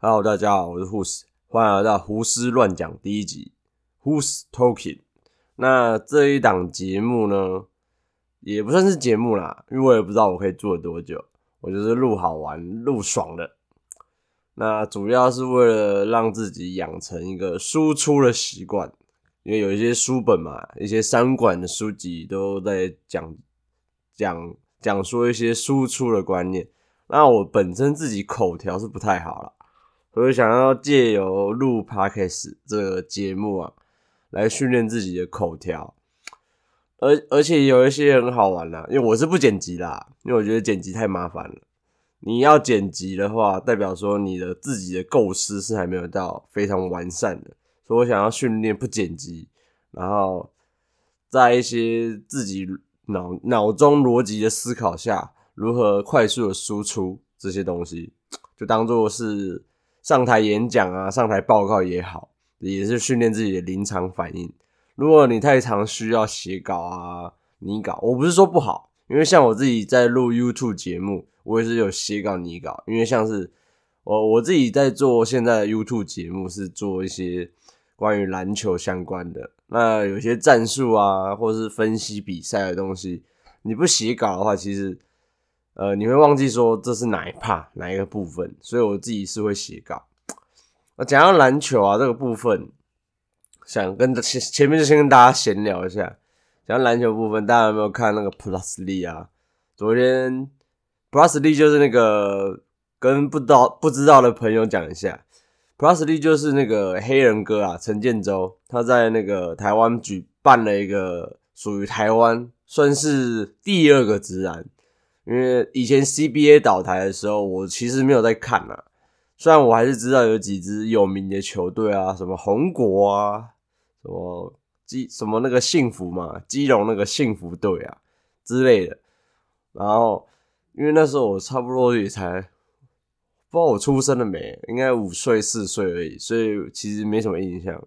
Hello，大家好，我是 Who's，欢迎来到胡思乱讲第一集 Who's Talking。那这一档节目呢，也不算是节目啦，因为我也不知道我可以做多久，我就是录好玩、录爽的。那主要是为了让自己养成一个输出的习惯，因为有一些书本嘛，一些三管的书籍都在讲讲讲说一些输出的观念。那我本身自己口条是不太好了。我就想要借由录 podcast 这个节目啊，来训练自己的口条，而而且有一些很好玩啦，因为我是不剪辑啦，因为我觉得剪辑太麻烦了。你要剪辑的话，代表说你的自己的构思是还没有到非常完善的，所以我想要训练不剪辑，然后在一些自己脑脑中逻辑的思考下，如何快速的输出这些东西，就当做是。上台演讲啊，上台报告也好，也是训练自己的临场反应。如果你太常需要写稿啊、拟稿，我不是说不好，因为像我自己在录 YouTube 节目，我也是有写稿、拟稿。因为像是我我自己在做现在的 YouTube 节目，是做一些关于篮球相关的，那有些战术啊，或是分析比赛的东西，你不写稿的话，其实。呃，你会忘记说这是哪一 part 哪一个部分，所以我自己是会写稿。那讲到篮球啊这个部分，想跟前前面就先跟大家闲聊一下。讲到篮球部分，大家有没有看那个 Plus Lee 啊？昨天 Plus Lee 就是那个跟不知道不知道的朋友讲一下，Plus Lee 就是那个黑人哥啊，陈建州，他在那个台湾举办了一个属于台湾算是第二个直男。因为以前 CBA 倒台的时候，我其实没有在看啊。虽然我还是知道有几支有名的球队啊，什么红国啊，什么基什么那个幸福嘛，基隆那个幸福队啊之类的。然后，因为那时候我差不多也才不知道我出生了没，应该五岁四岁而已，所以其实没什么印象。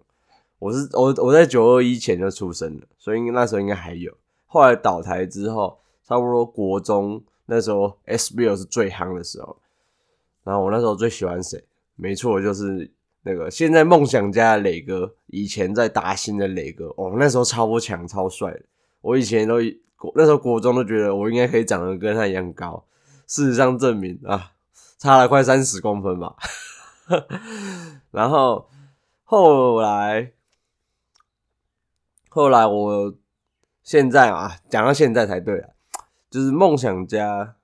我是我我在九二一前就出生了，所以那时候应该还有。后来倒台之后，差不多国中。那时候 SBL 是最夯的时候，然后我那时候最喜欢谁？没错，就是那个现在梦想家的磊哥，以前在达新的磊哥，哦，那时候超强超帅的。我以前都那时候国中都觉得我应该可以长得跟他一样高，事实上证明啊，差了快三十公分吧。然后后来后来我现在啊，讲到现在才对啊。就是梦想家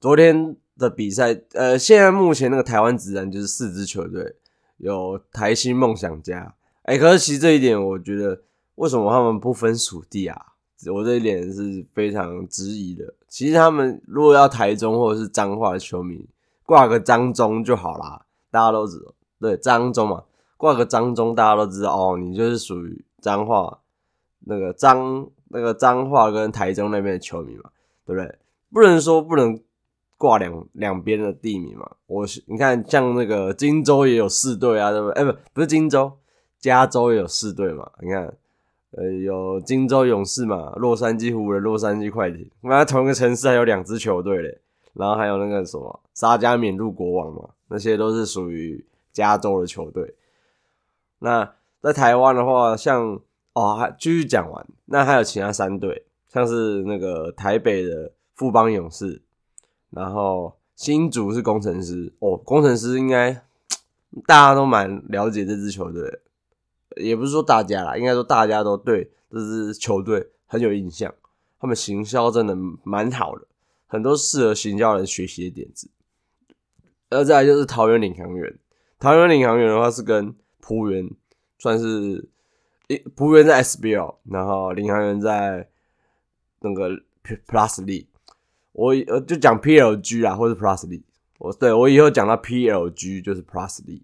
昨天的比赛，呃，现在目前那个台湾直男就是四支球队，有台新梦想家，哎，可是其实这一点我觉得，为什么他们不分属地啊？我这一点是非常质疑的。其实他们如果要台中或者是彰化的球迷，挂个张中就好啦，大家都知道，对，张中嘛，挂个张中，大家都知道哦，你就是属于彰化那个彰那个彰化跟台中那边的球迷嘛。对不对？不能说不能挂两两边的地名嘛。我你看，像那个荆州也有四队啊，对不对？哎，不，不是荆州，加州也有四队嘛。你看，呃，有荆州勇士嘛，洛杉矶湖人、洛杉矶快艇。那同一个城市还有两支球队嘞。然后还有那个什么沙加缅度国王嘛，那些都是属于加州的球队。那在台湾的话，像哦，还继续讲完，那还有其他三队。像是那个台北的富邦勇士，然后新竹是工程师哦，工程师应该大家都蛮了解这支球队，也不是说大家啦，应该说大家都对这支球队很有印象，他们行销真的蛮好的，很多适合行销人学习的点子。然后再来就是桃园领航员，桃园领航员的话是跟浦原算是，浦原在 SBL，然后领航员在。那个 Plus l e 我呃就讲 PLG 啊，或者 Plus l e 我对我以后讲到 PLG 就是 Plus l e。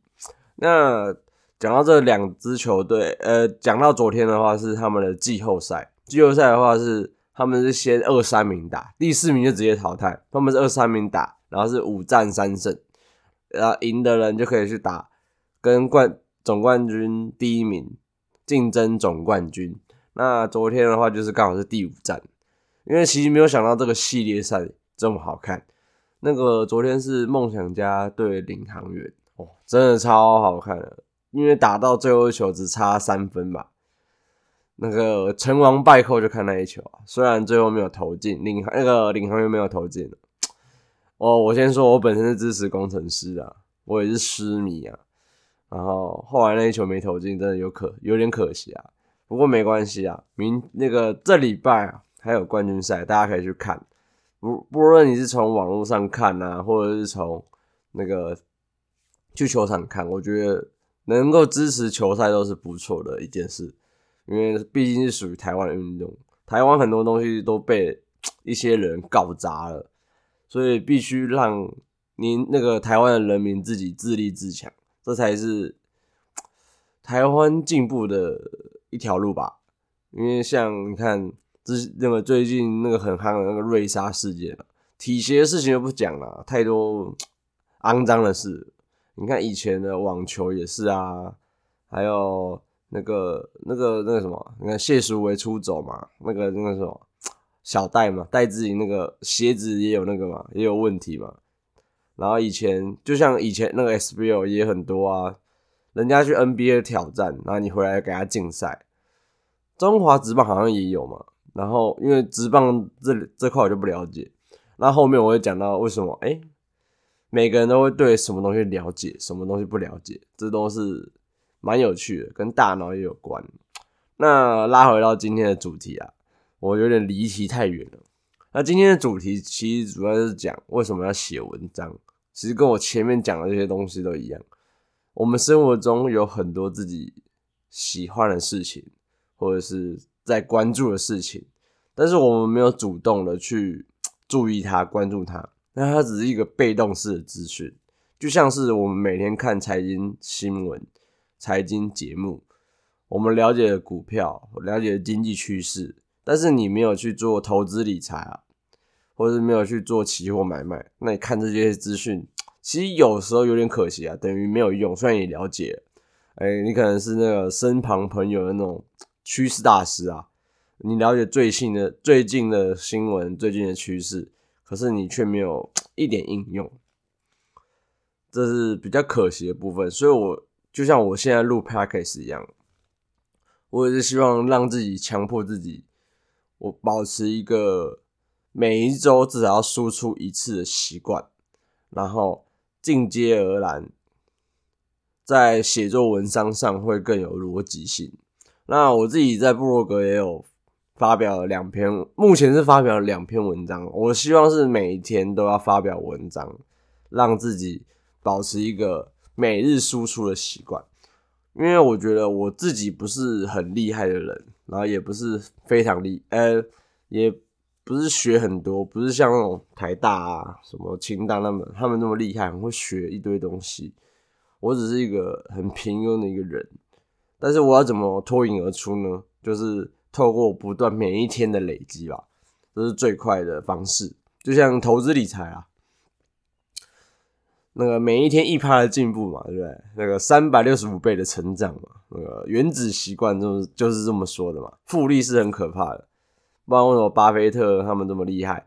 那讲到这两支球队，呃，讲到昨天的话是他们的季后赛，季后赛的话是他们是先二三名打，第四名就直接淘汰，他们是二三名打，然后是五战三胜，然后赢的人就可以去打跟冠总冠军第一名竞争总冠军。那昨天的话就是刚好是第五战。因为其实没有想到这个系列赛这么好看。那个昨天是梦想家对领航员，哦，真的超好看的，因为打到最后一球只差三分吧。那个成王败寇就看那一球啊，虽然最后没有投进，领那个领航员没有投进哦，我先说，我本身是支持工程师的，我也是失迷啊。然后后来那一球没投进，真的有可有点可惜啊。不过没关系啊，明那个这礼拜啊还有冠军赛，大家可以去看。不不论你是从网络上看啊，或者是从那个去球场看，我觉得能够支持球赛都是不错的一件事。因为毕竟是属于台湾的运动，台湾很多东西都被一些人搞砸了，所以必须让您那个台湾的人民自己自立自强，这才是台湾进步的一条路吧。因为像你看，这那个最近那个很夯的那个瑞莎事件啊，体协的事情就不讲了，太多肮脏的事。你看以前的网球也是啊，还有。那个、那个、那个什么，你看谢淑薇出走嘛？那个、那个什么小戴嘛，戴志颖那个鞋子也有那个嘛，也有问题嘛。然后以前就像以前那个 SBL 也很多啊，人家去 NBA 挑战，然后你回来给他竞赛。中华职棒好像也有嘛。然后因为直棒这这块我就不了解。那后面我会讲到为什么，哎，每个人都会对什么东西了解，什么东西不了解，这都是。蛮有趣的，跟大脑也有关。那拉回到今天的主题啊，我有点离题太远了。那今天的主题其实主要是讲为什么要写文章，其实跟我前面讲的这些东西都一样。我们生活中有很多自己喜欢的事情，或者是在关注的事情，但是我们没有主动的去注意它、关注它，那它只是一个被动式的资讯，就像是我们每天看财经新闻。财经节目，我们了解股票，了解经济趋势，但是你没有去做投资理财啊，或者是没有去做期货买卖，那你看这些资讯，其实有时候有点可惜啊，等于没有用。虽然你了解，哎，你可能是那个身旁朋友的那种趋势大师啊，你了解最新的最近的新闻、最近的趋势，可是你却没有一点应用，这是比较可惜的部分。所以我。就像我现在录 podcast 一样，我也是希望让自己强迫自己，我保持一个每一周至少要输出一次的习惯，然后进阶而来，在写作文章上会更有逻辑性。那我自己在部落格也有发表两篇，目前是发表了两篇文章。我希望是每一天都要发表文章，让自己保持一个。每日输出的习惯，因为我觉得我自己不是很厉害的人，然后也不是非常厉，呃，也不是学很多，不是像那种台大啊、什么清大那么他们那么厉害，会学一堆东西。我只是一个很平庸的一个人，但是我要怎么脱颖而出呢？就是透过不断每一天的累积吧，这是最快的方式。就像投资理财啊。那个每一天一趴的进步嘛，对不对？那个三百六十五倍的成长嘛，那个原子习惯就是就是这么说的嘛。复利是很可怕的，不然为什么巴菲特他们这么厉害，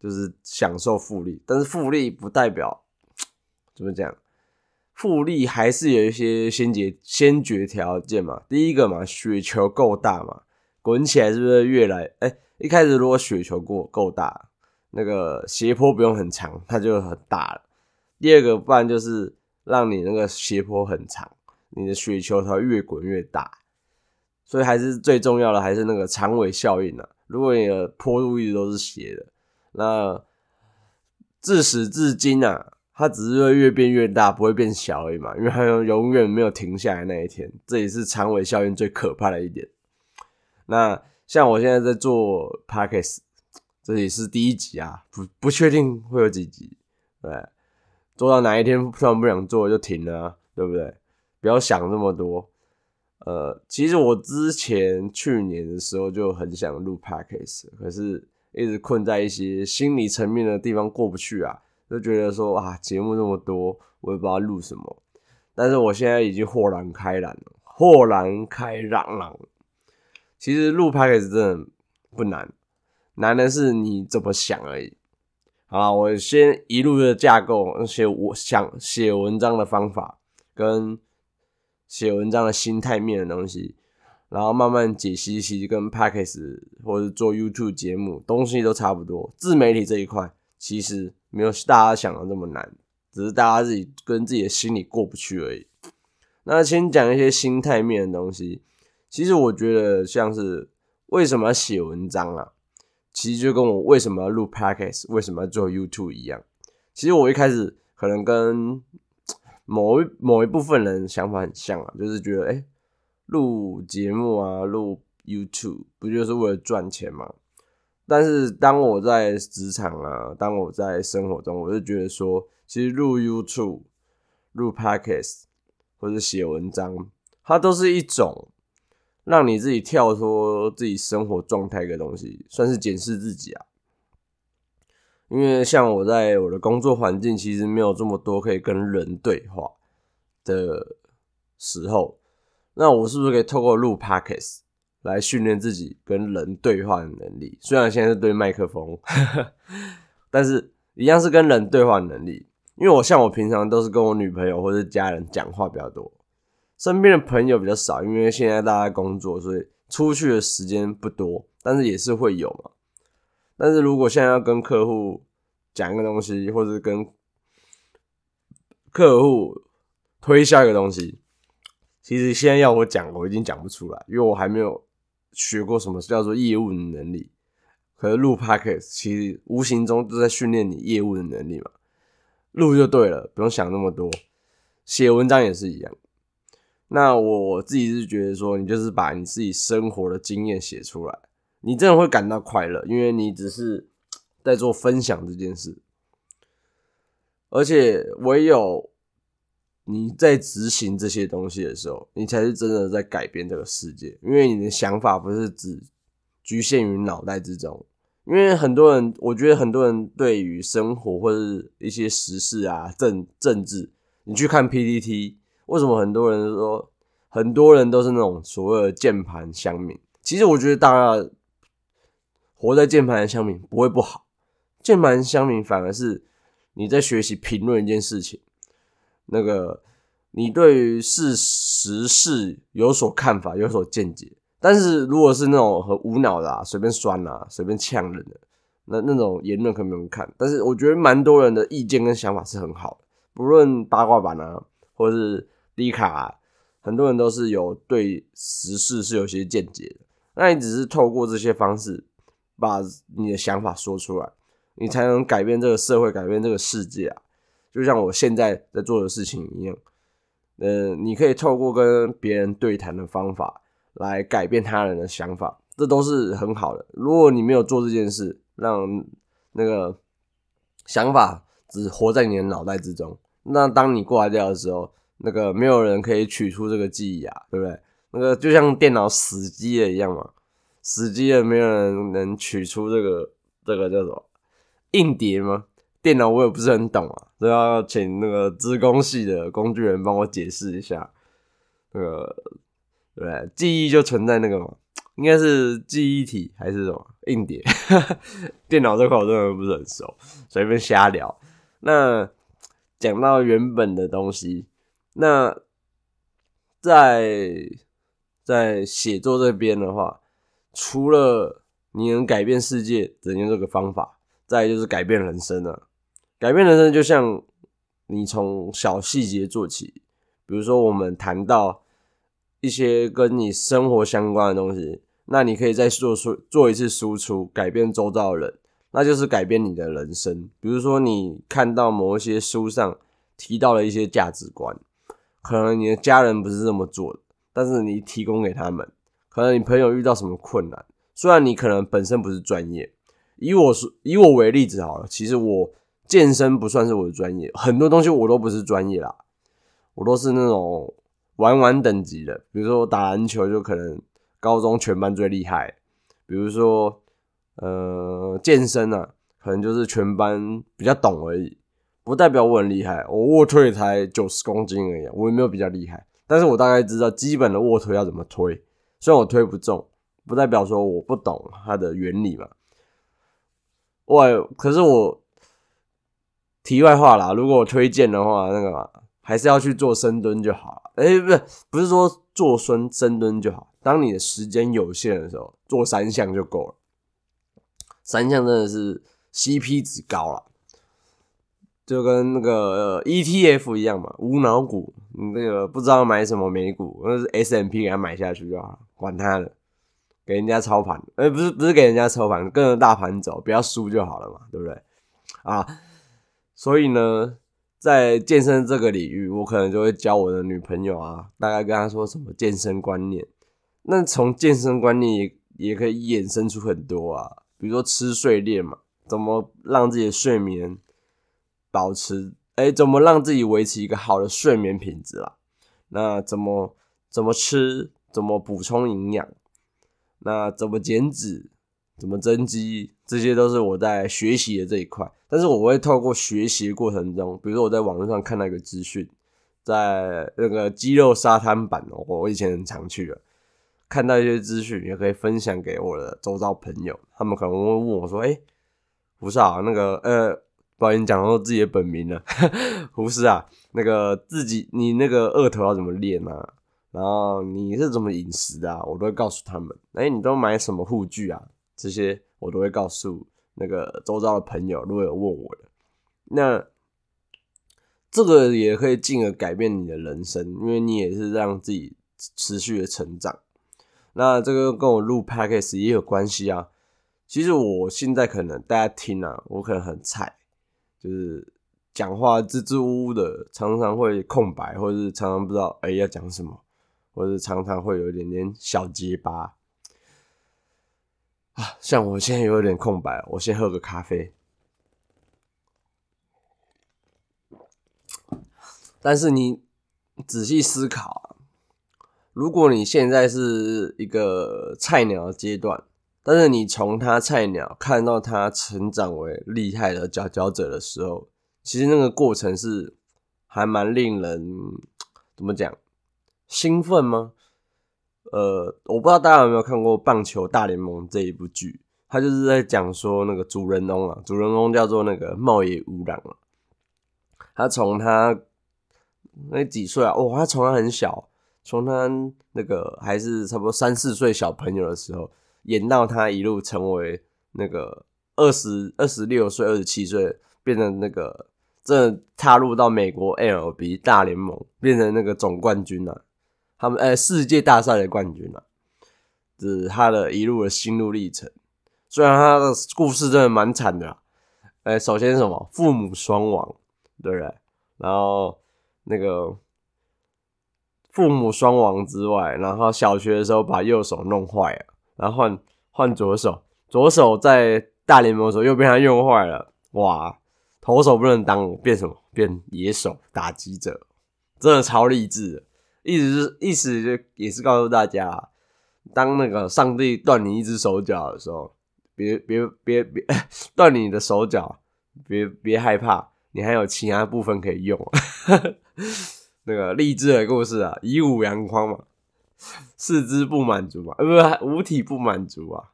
就是享受复利。但是复利不代表怎么讲，复利还是有一些先决先决条件嘛。第一个嘛，雪球够大嘛，滚起来是不是越来？哎，一开始如果雪球够够大，那个斜坡不用很长，它就很大了。第二个，不然就是让你那个斜坡很长，你的雪球它越滚越大，所以还是最重要的还是那个长尾效应啊。如果你的坡度一直都是斜的，那自始至今啊，它只是会越变越大，不会变小而已嘛。因为它永远没有停下来那一天，这也是长尾效应最可怕的一点。那像我现在在做 podcast，这也是第一集啊，不不确定会有几集，对。做到哪一天突然不想做就停了，对不对？不要想这么多。呃，其实我之前去年的时候就很想录 podcast，可是一直困在一些心理层面的地方过不去啊，就觉得说啊，节目那么多，我也不知道录什么。但是我现在已经豁然开朗了，豁然开朗了。其实录 podcast 真的不难，难的是你怎么想而已。好，我先一路的架构，写我想写文章的方法，跟写文章的心态面的东西，然后慢慢解析，其实跟 p a c k a g e 或者做 YouTube 节目东西都差不多。自媒体这一块其实没有大家想的那么难，只是大家自己跟自己的心里过不去而已。那先讲一些心态面的东西，其实我觉得像是为什么要写文章啊？其实就跟我为什么要录 podcast，为什么要做 YouTube 一样。其实我一开始可能跟某一某一部分人想法很像啊，就是觉得哎，录节目啊，录 YouTube 不就是为了赚钱吗？但是当我在职场啊，当我在生活中，我就觉得说，其实录 YouTube、录 podcast 或者写文章，它都是一种。让你自己跳脱自己生活状态的东西，算是检视自己啊。因为像我在我的工作环境，其实没有这么多可以跟人对话的时候，那我是不是可以透过录 podcast 来训练自己跟人对话的能力？虽然现在是对麦克风，但是一样是跟人对话能力。因为我像我平常都是跟我女朋友或者家人讲话比较多。身边的朋友比较少，因为现在大家工作，所以出去的时间不多。但是也是会有嘛。但是如果现在要跟客户讲一个东西，或者跟客户推销一个东西，其实现在要我讲，我已经讲不出来，因为我还没有学过什么叫做业务的能力。可是录 podcast 其实无形中都在训练你业务的能力嘛。录就对了，不用想那么多。写文章也是一样。那我自己是觉得说，你就是把你自己生活的经验写出来，你真的会感到快乐，因为你只是在做分享这件事，而且唯有你在执行这些东西的时候，你才是真的在改变这个世界，因为你的想法不是只局限于脑袋之中，因为很多人，我觉得很多人对于生活或者是一些时事啊、政政治，你去看 PPT。为什么很多人说很多人都是那种所谓的键盘乡民？其实我觉得大家活在键盘乡民不会不好，键盘乡民反而是你在学习评论一件事情，那个你对于事实事有所看法、有所见解。但是如果是那种很无脑的、啊，随便酸啊、随便呛人的那那种言论，可没人看。但是我觉得蛮多人的意见跟想法是很好的，不论八卦版啊，或者是。低卡，很多人都是有对时事是有些见解的。那你只是透过这些方式，把你的想法说出来，你才能改变这个社会，改变这个世界啊！就像我现在在做的事情一样。呃，你可以透过跟别人对谈的方法来改变他人的想法，这都是很好的。如果你没有做这件事，让那个想法只活在你的脑袋之中，那当你挂掉的时候，那个没有人可以取出这个记忆啊，对不对？那个就像电脑死机了一样嘛，死机了，没有人能取出这个这个叫什么硬碟吗？电脑我也不是很懂啊，都要请那个资工系的工具人帮我解释一下。那个对？记忆就存在那个嘛，应该是记忆体还是什么硬碟？电脑这块我真的不是很熟，随便瞎聊。那讲到原本的东西。那在在写作这边的话，除了你能改变世界，只用这个方法，再就是改变人生了。改变人生就像你从小细节做起，比如说我们谈到一些跟你生活相关的东西，那你可以再做出做一次输出，改变周遭的人，那就是改变你的人生。比如说你看到某一些书上提到了一些价值观。可能你的家人不是这么做的，但是你提供给他们。可能你朋友遇到什么困难，虽然你可能本身不是专业，以我是以我为例子好了。其实我健身不算是我的专业，很多东西我都不是专业啦，我都是那种玩玩等级的。比如说我打篮球，就可能高中全班最厉害。比如说呃健身啊，可能就是全班比较懂而已。不代表我很厉害，我卧推才九十公斤而已，我也没有比较厉害。但是我大概知道基本的卧推要怎么推，虽然我推不重，不代表说我不懂它的原理嘛。我可是我题外话啦，如果我推荐的话，那个还是要去做深蹲就好了。哎，不是，不是说做深深蹲就好。当你的时间有限的时候，做三项就够了。三项真的是 CP 值高了，就跟那个 ETF 一样嘛，无脑股。那个不知道买什么美股，那是 S M P 给他买下去就好了，管他的，给人家操盘。哎，不是不是给人家操盘，跟着大盘走，不要输就好了嘛，对不对？啊，所以呢，在健身这个领域，我可能就会教我的女朋友啊，大概跟她说什么健身观念。那从健身观念也也可以衍生出很多啊，比如说吃睡练嘛，怎么让自己的睡眠保持，哎，怎么让自己维持一个好的睡眠品质啦？那怎么怎么吃，怎么补充营养？那怎么减脂？怎么增肌？这些都是我在学习的这一块。但是我会透过学习过程中，比如说我在网络上看到一个资讯，在那个肌肉沙滩版哦，我以前很常去的。看到一些资讯，也可以分享给我的周遭朋友，他们可能会问我说：“哎，胡少，那个呃，不好意思讲到自己的本名了，胡师啊，那个自己你那个二头要怎么练啊？然后你是怎么饮食的？我都会告诉他们。哎，你都买什么护具啊？这些我都会告诉那个周遭的朋友，如果有问我的，那这个也可以进而改变你的人生，因为你也是让自己持续的成长。”那这个跟我录 podcast 也有关系啊。其实我现在可能大家听啊，我可能很菜，就是讲话支支吾吾的，常常会空白，或者是常常不知道哎要讲什么，或者常常会有一点点小结巴啊。像我现在有点空白，我先喝个咖啡。但是你仔细思考。如果你现在是一个菜鸟阶段，但是你从他菜鸟看到他成长为厉害的佼佼者的时候，其实那个过程是还蛮令人怎么讲兴奋吗？呃，我不知道大家有没有看过《棒球大联盟》这一部剧，他就是在讲说那个主人翁啊，主人翁叫做那个茂野无郎啊，他从他那几岁啊，哦，他从他很小。从他那个还是差不多三四岁小朋友的时候，演到他一路成为那个二十二十六岁、二十七岁，变成那个这踏入到美国 LB 大联盟，变成那个总冠军了。他们呃世界大赛的冠军了，是他的一路的心路历程。虽然他的故事真的蛮惨的，哎，首先什么父母双亡，对不对？然后那个。父母双亡之外，然后小学的时候把右手弄坏了，然后换换左手，左手在大联盟的时候又被他用坏了，哇，投手不能当，变什么？变野手打击者，真的超励志的。意思是意思就也是告诉大家，当那个上帝断你一只手脚的时候，别别别别 断你的手脚，别别害怕，你还有其他部分可以用。那个励志的故事啊，以武扬匡嘛，四肢不满足嘛，呃，不，五体不满足啊，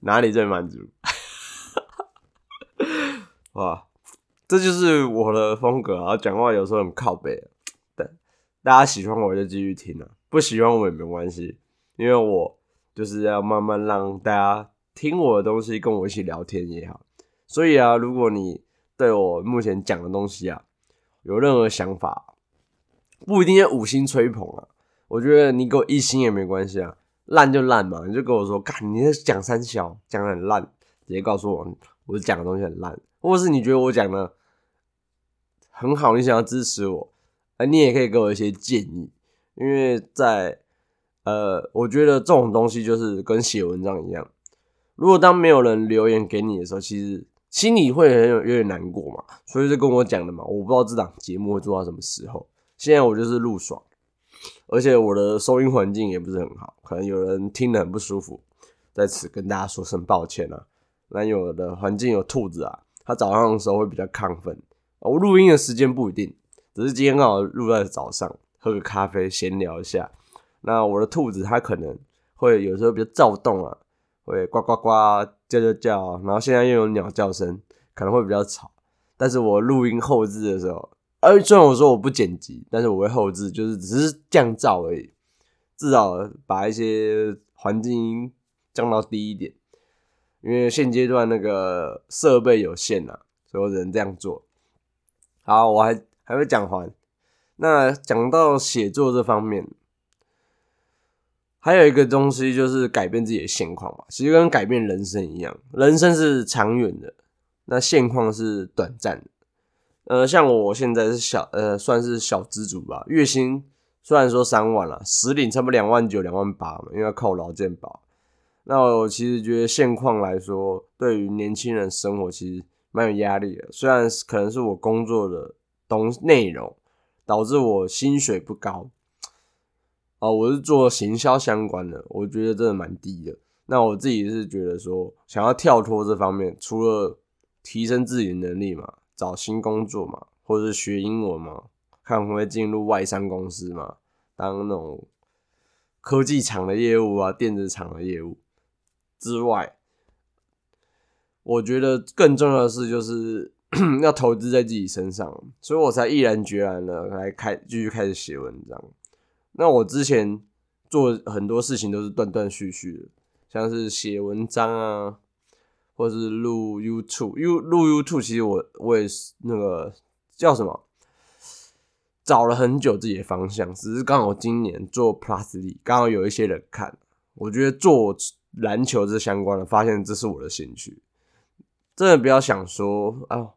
哪里最满足？哇，这就是我的风格啊！讲话有时候很靠背，对，大家喜欢我就继续听啊，不喜欢我也没关系，因为我就是要慢慢让大家听我的东西，跟我一起聊天也好。所以啊，如果你对我目前讲的东西啊有任何想法，不一定要五星吹捧啊，我觉得你给我一星也没关系啊，烂就烂嘛，你就跟我说，干你在讲三小讲的很烂，直接告诉我我讲的东西很烂，或是你觉得我讲的很好，你想要支持我，哎，你也可以给我一些建议，因为在呃，我觉得这种东西就是跟写文章一样，如果当没有人留言给你的时候，其实心里会很有有点难过嘛，所以就跟我讲的嘛，我不知道这档节目会做到什么时候。现在我就是录爽，而且我的收音环境也不是很好，可能有人听得很不舒服，在此跟大家说声抱歉啊。那有的环境有兔子啊，它早上的时候会比较亢奋，我录音的时间不一定，只是今天刚好录在早上，喝个咖啡闲聊一下。那我的兔子它可能会有时候比较躁动啊，会呱呱呱叫叫叫，然后现在又有鸟叫声，可能会比较吵。但是我录音后置的时候，哎，虽然我说我不剪辑，但是我会后置，就是只是降噪而已，至少把一些环境音降到低一点。因为现阶段那个设备有限呐，所以我只能这样做。好，我还还会讲还。那讲到写作这方面，还有一个东西就是改变自己的现况嘛，其实跟改变人生一样，人生是长远的，那现况是短暂的。呃，像我现在是小呃，算是小资主吧，月薪虽然说三万了，实领差不多两万九、两万八嘛，因为要扣劳健保。那我其实觉得现况来说，对于年轻人生活其实蛮有压力的。虽然可能是我工作的东内容导致我薪水不高，哦，我是做行销相关的，我觉得真的蛮低的。那我自己是觉得说，想要跳脱这方面，除了提升自己的能力嘛，找新工作嘛，或者是学英文嘛，看会不会进入外商公司嘛，当那种科技厂的业务啊，电子厂的业务。之外，我觉得更重要的是，就是 要投资在自己身上，所以我才毅然决然的来开继续开始写文章。那我之前做很多事情都是断断续续的，像是写文章啊，或是录 YouTube，录 YouTube，其实我我也是那个叫什么，找了很久自己的方向，只是刚好今年做 Plus 里，刚好有一些人看，我觉得做。篮球这相关的，发现这是我的兴趣，真的不要想说啊，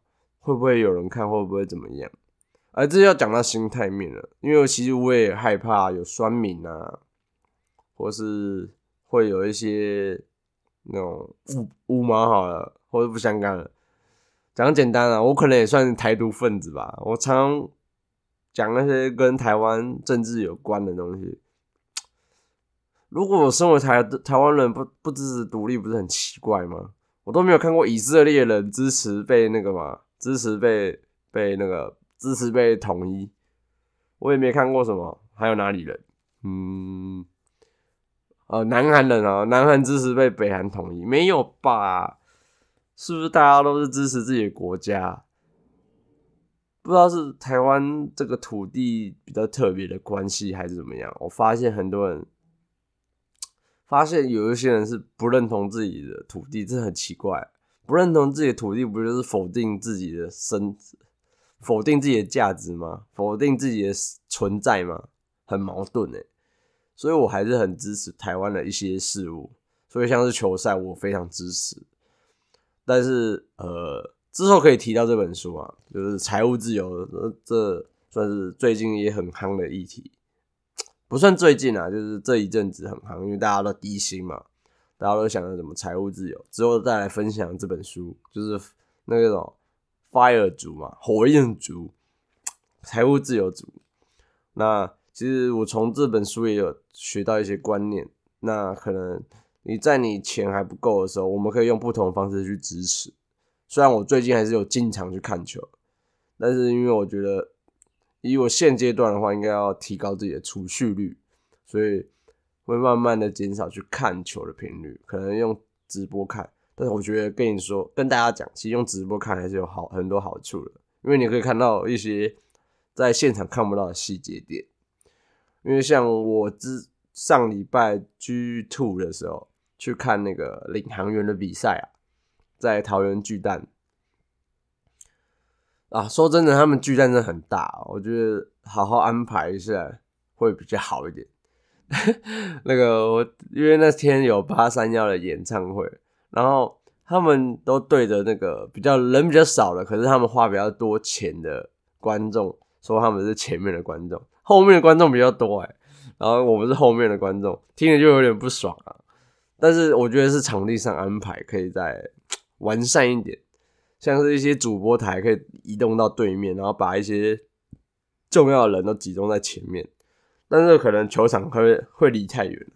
会不会有人看，会不会怎么样？而这要讲到心态面了，因为其实我也害怕有酸民啊，或是会有一些那种五五毛好了，或者不相干了。讲简单啊，我可能也算是台独分子吧，我常讲那些跟台湾政治有关的东西。如果我身为台台湾人不不支持独立，不是很奇怪吗？我都没有看过以色列人支持被那个嘛，支持被被那个支持被统一，我也没看过什么。还有哪里人？嗯，呃，南韩人啊，南韩支持被北韩统一，没有吧？是不是大家都是支持自己的国家？不知道是台湾这个土地比较特别的关系，还是怎么样？我发现很多人。发现有一些人是不认同自己的土地，这很奇怪。不认同自己的土地，不就是否定自己的身，否定自己的价值吗？否定自己的存在吗？很矛盾诶。所以我还是很支持台湾的一些事物。所以像是球赛，我非常支持。但是呃，之后可以提到这本书啊，就是财务自由，这算是最近也很夯的议题。不算最近啊，就是这一阵子很夯，因为大家都低薪嘛，大家都想着怎么财务自由。之后再来分享这本书，就是那种 fire 族嘛，火焰族，财务自由族。那其实我从这本书也有学到一些观念。那可能你在你钱还不够的时候，我们可以用不同的方式去支持。虽然我最近还是有经常去看球，但是因为我觉得。以我现阶段的话，应该要提高自己的储蓄率，所以会慢慢的减少去看球的频率，可能用直播看。但是我觉得跟你说，跟大家讲，其实用直播看还是有好很多好处的，因为你可以看到一些在现场看不到的细节点。因为像我之上礼拜 G Two 的时候去看那个领航员的比赛啊，在桃园巨蛋。啊，说真的，他们巨蛋真的很大，我觉得好好安排一下会比较好一点。那个我因为那天有八三幺的演唱会，然后他们都对着那个比较人比较少的，可是他们花比较多钱的观众说他们是前面的观众，后面的观众比较多哎，然后我们是后面的观众，听着就有点不爽啊。但是我觉得是场地上安排可以再完善一点。像是一些主播台可以移动到对面，然后把一些重要的人都集中在前面，但是可能球场会会离太远，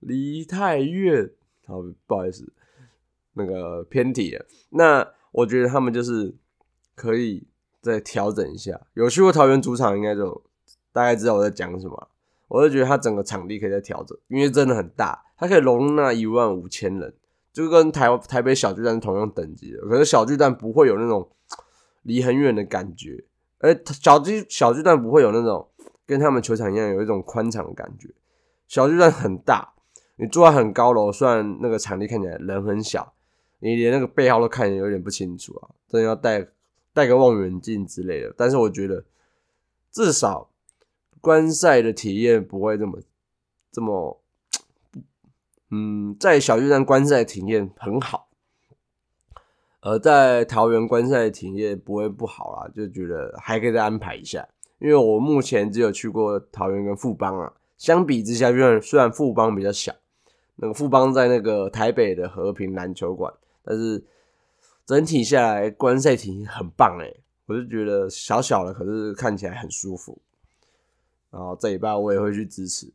离太远，好不好意思，那个偏题了。那我觉得他们就是可以再调整一下。有去过桃园主场，应该就大概知道我在讲什么。我就觉得它整个场地可以再调整，因为真的很大，它可以容纳一万五千人。就跟台台北小巨蛋同样等级的，可是小巨蛋不会有那种离很远的感觉。而小巨小巨蛋不会有那种跟他们球场一样有一种宽敞的感觉。小巨蛋很大，你坐在很高楼，虽然那个场地看起来人很小，你连那个背号都看得有点不清楚啊，真的要带带个望远镜之类的。但是我觉得至少观赛的体验不会这么这么。嗯，在小巨蛋观赛体验很好，而在桃园观赛体验不会不好啦，就觉得还可以再安排一下。因为我目前只有去过桃园跟富邦啊，相比之下，虽然虽然富邦比较小，那个富邦在那个台北的和平篮球馆，但是整体下来观赛体验很棒诶，我就觉得小小的，可是看起来很舒服。然后这一半我也会去支持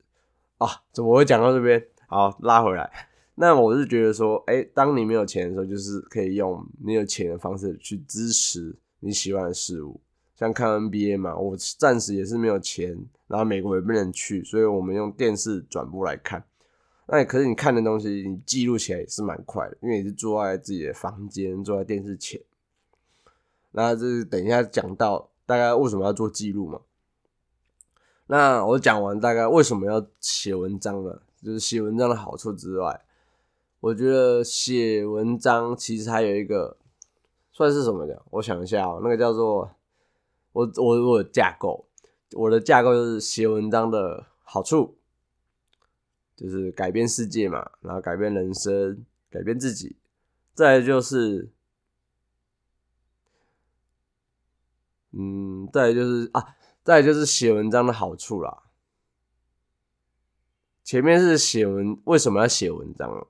啊，怎么会讲到这边？好，拉回来。那我是觉得说，哎，当你没有钱的时候，就是可以用你有钱的方式去支持你喜欢的事物，像看 NBA 嘛。我暂时也是没有钱，然后美国也不能去，所以我们用电视转播来看。那可是你看的东西，你记录起来也是蛮快的，因为你是坐在自己的房间，坐在电视前。那这是等一下讲到大概为什么要做记录嘛？那我讲完大概为什么要写文章了。就是写文章的好处之外，我觉得写文章其实还有一个算是什么的？我想一下哦，那个叫做我我我架构，我的架构就是写文章的好处，就是改变世界嘛，然后改变人生，改变自己，再就是，嗯，再就是啊，再就是写文章的好处啦。前面是写文，为什么要写文章？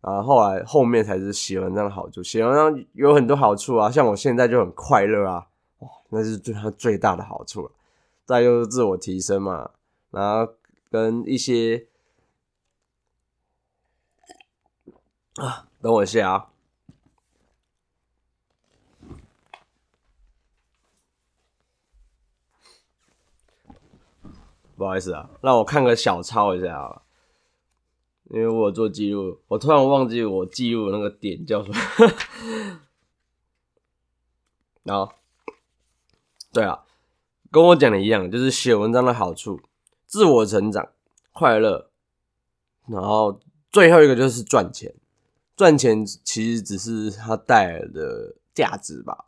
然后后来后面才是写文章的好处。写文章有很多好处啊，像我现在就很快乐啊，那是对他最大的好处了。再就是自我提升嘛，然后跟一些啊，等我一下啊。不好意思啊，让我看个小抄一下啊，因为我做记录，我突然忘记我记录那个点叫什么。然后，对啊，跟我讲的一样，就是写文章的好处，自我成长、快乐，然后最后一个就是赚钱。赚钱其实只是它带来的价值吧。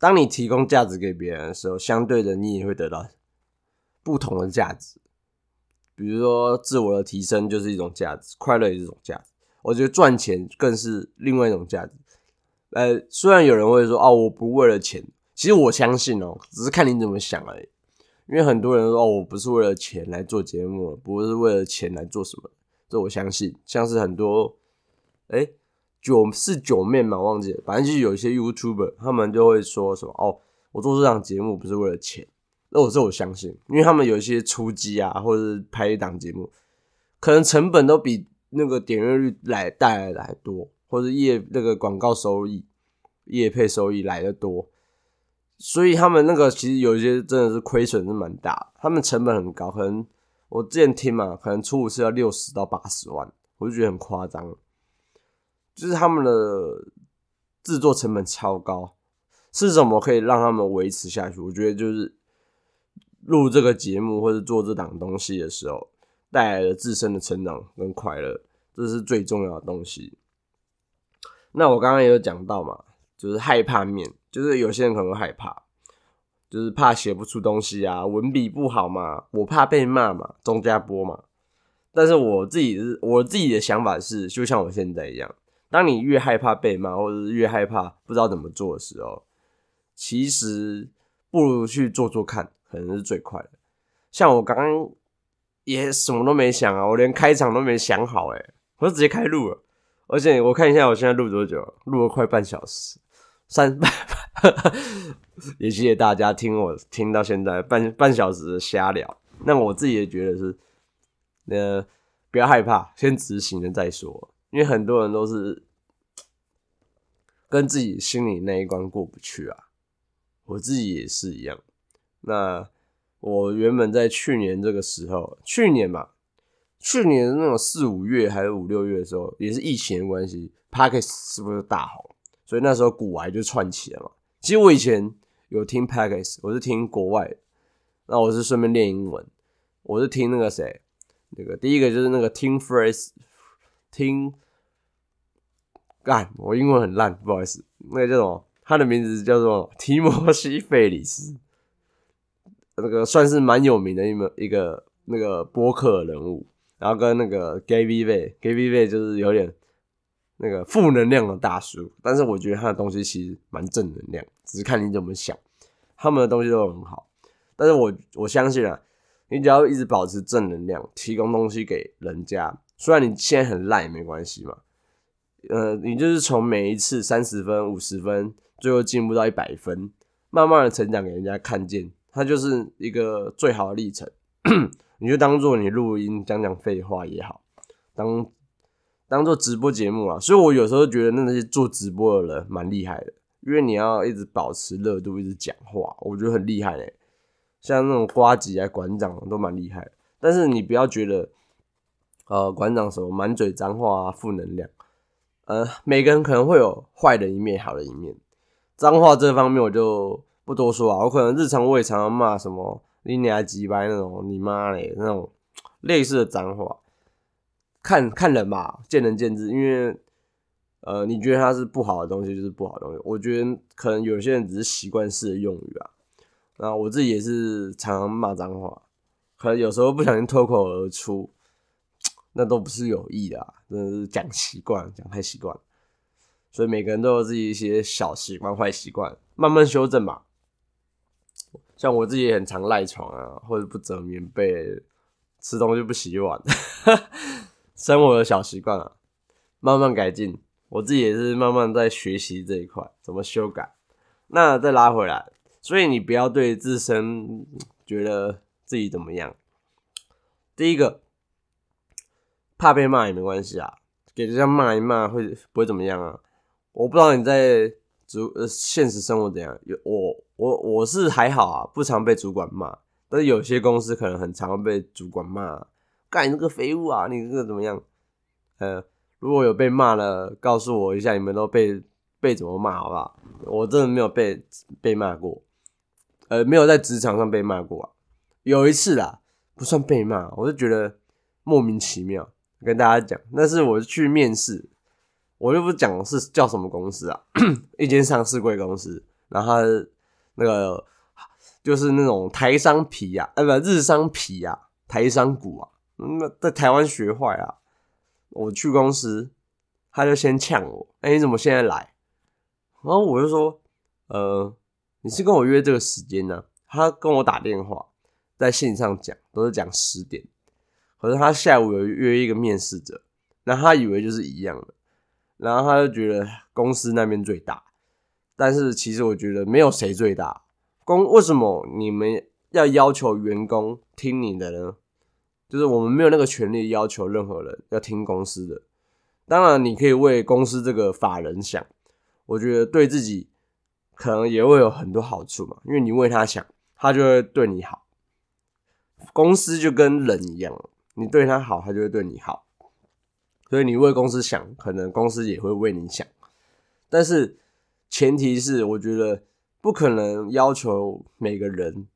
当你提供价值给别人的时候，相对的你也会得到。不同的价值，比如说自我的提升就是一种价值，快乐也是一种价值。我觉得赚钱更是另外一种价值。呃，虽然有人会说哦，我不为了钱，其实我相信哦，只是看你怎么想而已。因为很多人说哦，我不是为了钱来做节目，不是为了钱来做什么，这我相信。像是很多，哎，九是九面嘛，忘记了，反正就是有一些 YouTuber，他们就会说什么哦，我做这档节目不是为了钱。那我这我相信，因为他们有一些出击啊，或者是拍一档节目，可能成本都比那个点阅率来带来的还多，或者业那个广告收益、业配收益来的多，所以他们那个其实有一些真的是亏损是蛮大，他们成本很高，可能我之前听嘛，可能出五次要六十到八十万，我就觉得很夸张，就是他们的制作成本超高，是什么可以让他们维持下去？我觉得就是。录这个节目或者做这档东西的时候，带来了自身的成长跟快乐，这是最重要的东西。那我刚刚也有讲到嘛，就是害怕面，就是有些人可能害怕，就是怕写不出东西啊，文笔不好嘛，我怕被骂嘛，钟家波嘛。但是我自己是我自己的想法是，就像我现在一样，当你越害怕被骂，或者是越害怕不知道怎么做的时候，其实不如去做做看。可能是最快的，像我刚刚也什么都没想啊，我连开场都没想好，哎，我就直接开录了。而且我看一下我现在录多久，录了快半小时，三，也谢谢大家听我听到现在半半小时的瞎聊。那我自己也觉得是，呃，不要害怕，先执行了再说，因为很多人都是跟自己心里那一关过不去啊，我自己也是一样。那我原本在去年这个时候，去年嘛，去年那种四五月还是五六月的时候，也是疫情的关系 p a r k e s 是不是大红？所以那时候古癌就串起了嘛。其实我以前有听 p a c k a g e 我是听国外的，那我是顺便练英文，我是听那个谁，那个第一个就是那个 Tim Ferriss，听，干，我英文很烂，不好意思，那个叫什么？他的名字叫做提摩西·费里斯，那个算是蛮有名的一门一个那个播客人物，然后跟那个 Gary V，Gary V 就是有点。那个负能量的大叔，但是我觉得他的东西其实蛮正能量，只是看你怎么想。他们的东西都很好，但是我我相信啊，你只要一直保持正能量，提供东西给人家，虽然你现在很烂也没关系嘛。呃，你就是从每一次三十分、五十分，最后进步到一百分，慢慢的成长给人家看见，它就是一个最好的历程。你就当做你录音讲讲废话也好，当。当做直播节目啊，所以我有时候觉得那些做直播的人蛮厉害的，因为你要一直保持热度，一直讲话，我觉得很厉害嘞。像那种瓜吉啊、馆长都蛮厉害，但是你不要觉得，呃，馆长什么满嘴脏话啊、负能量，呃，每个人可能会有坏的一面、好的一面。脏话这方面我就不多说啊，我可能日常我也常常骂什么“你娘鸡掰”那种“你妈嘞”那种类似的脏话。看看人吧，见仁见智。因为，呃，你觉得它是不好的东西，就是不好的东西。我觉得可能有些人只是习惯式的用语啊。那我自己也是常常骂脏话，可能有时候不小心脱口而出，那都不是有意的，啊真的是讲习惯，讲太习惯。所以每个人都有自己一些小习惯、坏习惯，慢慢修正吧。像我自己也很常赖床啊，或者不折棉被，吃东西不洗碗。生活的小习惯啊，慢慢改进。我自己也是慢慢在学习这一块怎么修改。那再拉回来，所以你不要对自身觉得自己怎么样。第一个，怕被骂也没关系啊，给人家骂一骂会不会怎么样啊？我不知道你在主呃现实生活怎样。有我我我是还好啊，不常被主管骂，但是有些公司可能很常被主管骂。干你这个废物啊！你这个怎么样？呃，如果有被骂了，告诉我一下，你们都被被怎么骂，好不好？我真的没有被被骂过，呃，没有在职场上被骂过啊。有一次啦，不算被骂，我就觉得莫名其妙。跟大家讲，那是我去面试，我就不讲是叫什么公司啊，一间上市贵公司，然后那个就是那种台商皮呀，呃，不，日商皮呀，台商股啊。那在台湾学坏啊！我去公司，他就先呛我：“哎，你怎么现在来？”然后我就说：“呃，你是跟我约这个时间呢？”他跟我打电话，在线上讲，都是讲十点。可是他下午有约一个面试者，那他以为就是一样的，然后他就觉得公司那边最大。但是其实我觉得没有谁最大。公为什么你们要要求员工听你的呢？就是我们没有那个权利要求任何人要听公司的，当然你可以为公司这个法人想，我觉得对自己可能也会有很多好处嘛，因为你为他想，他就会对你好。公司就跟人一样，你对他好，他就会对你好，所以你为公司想，可能公司也会为你想。但是前提是，我觉得不可能要求每个人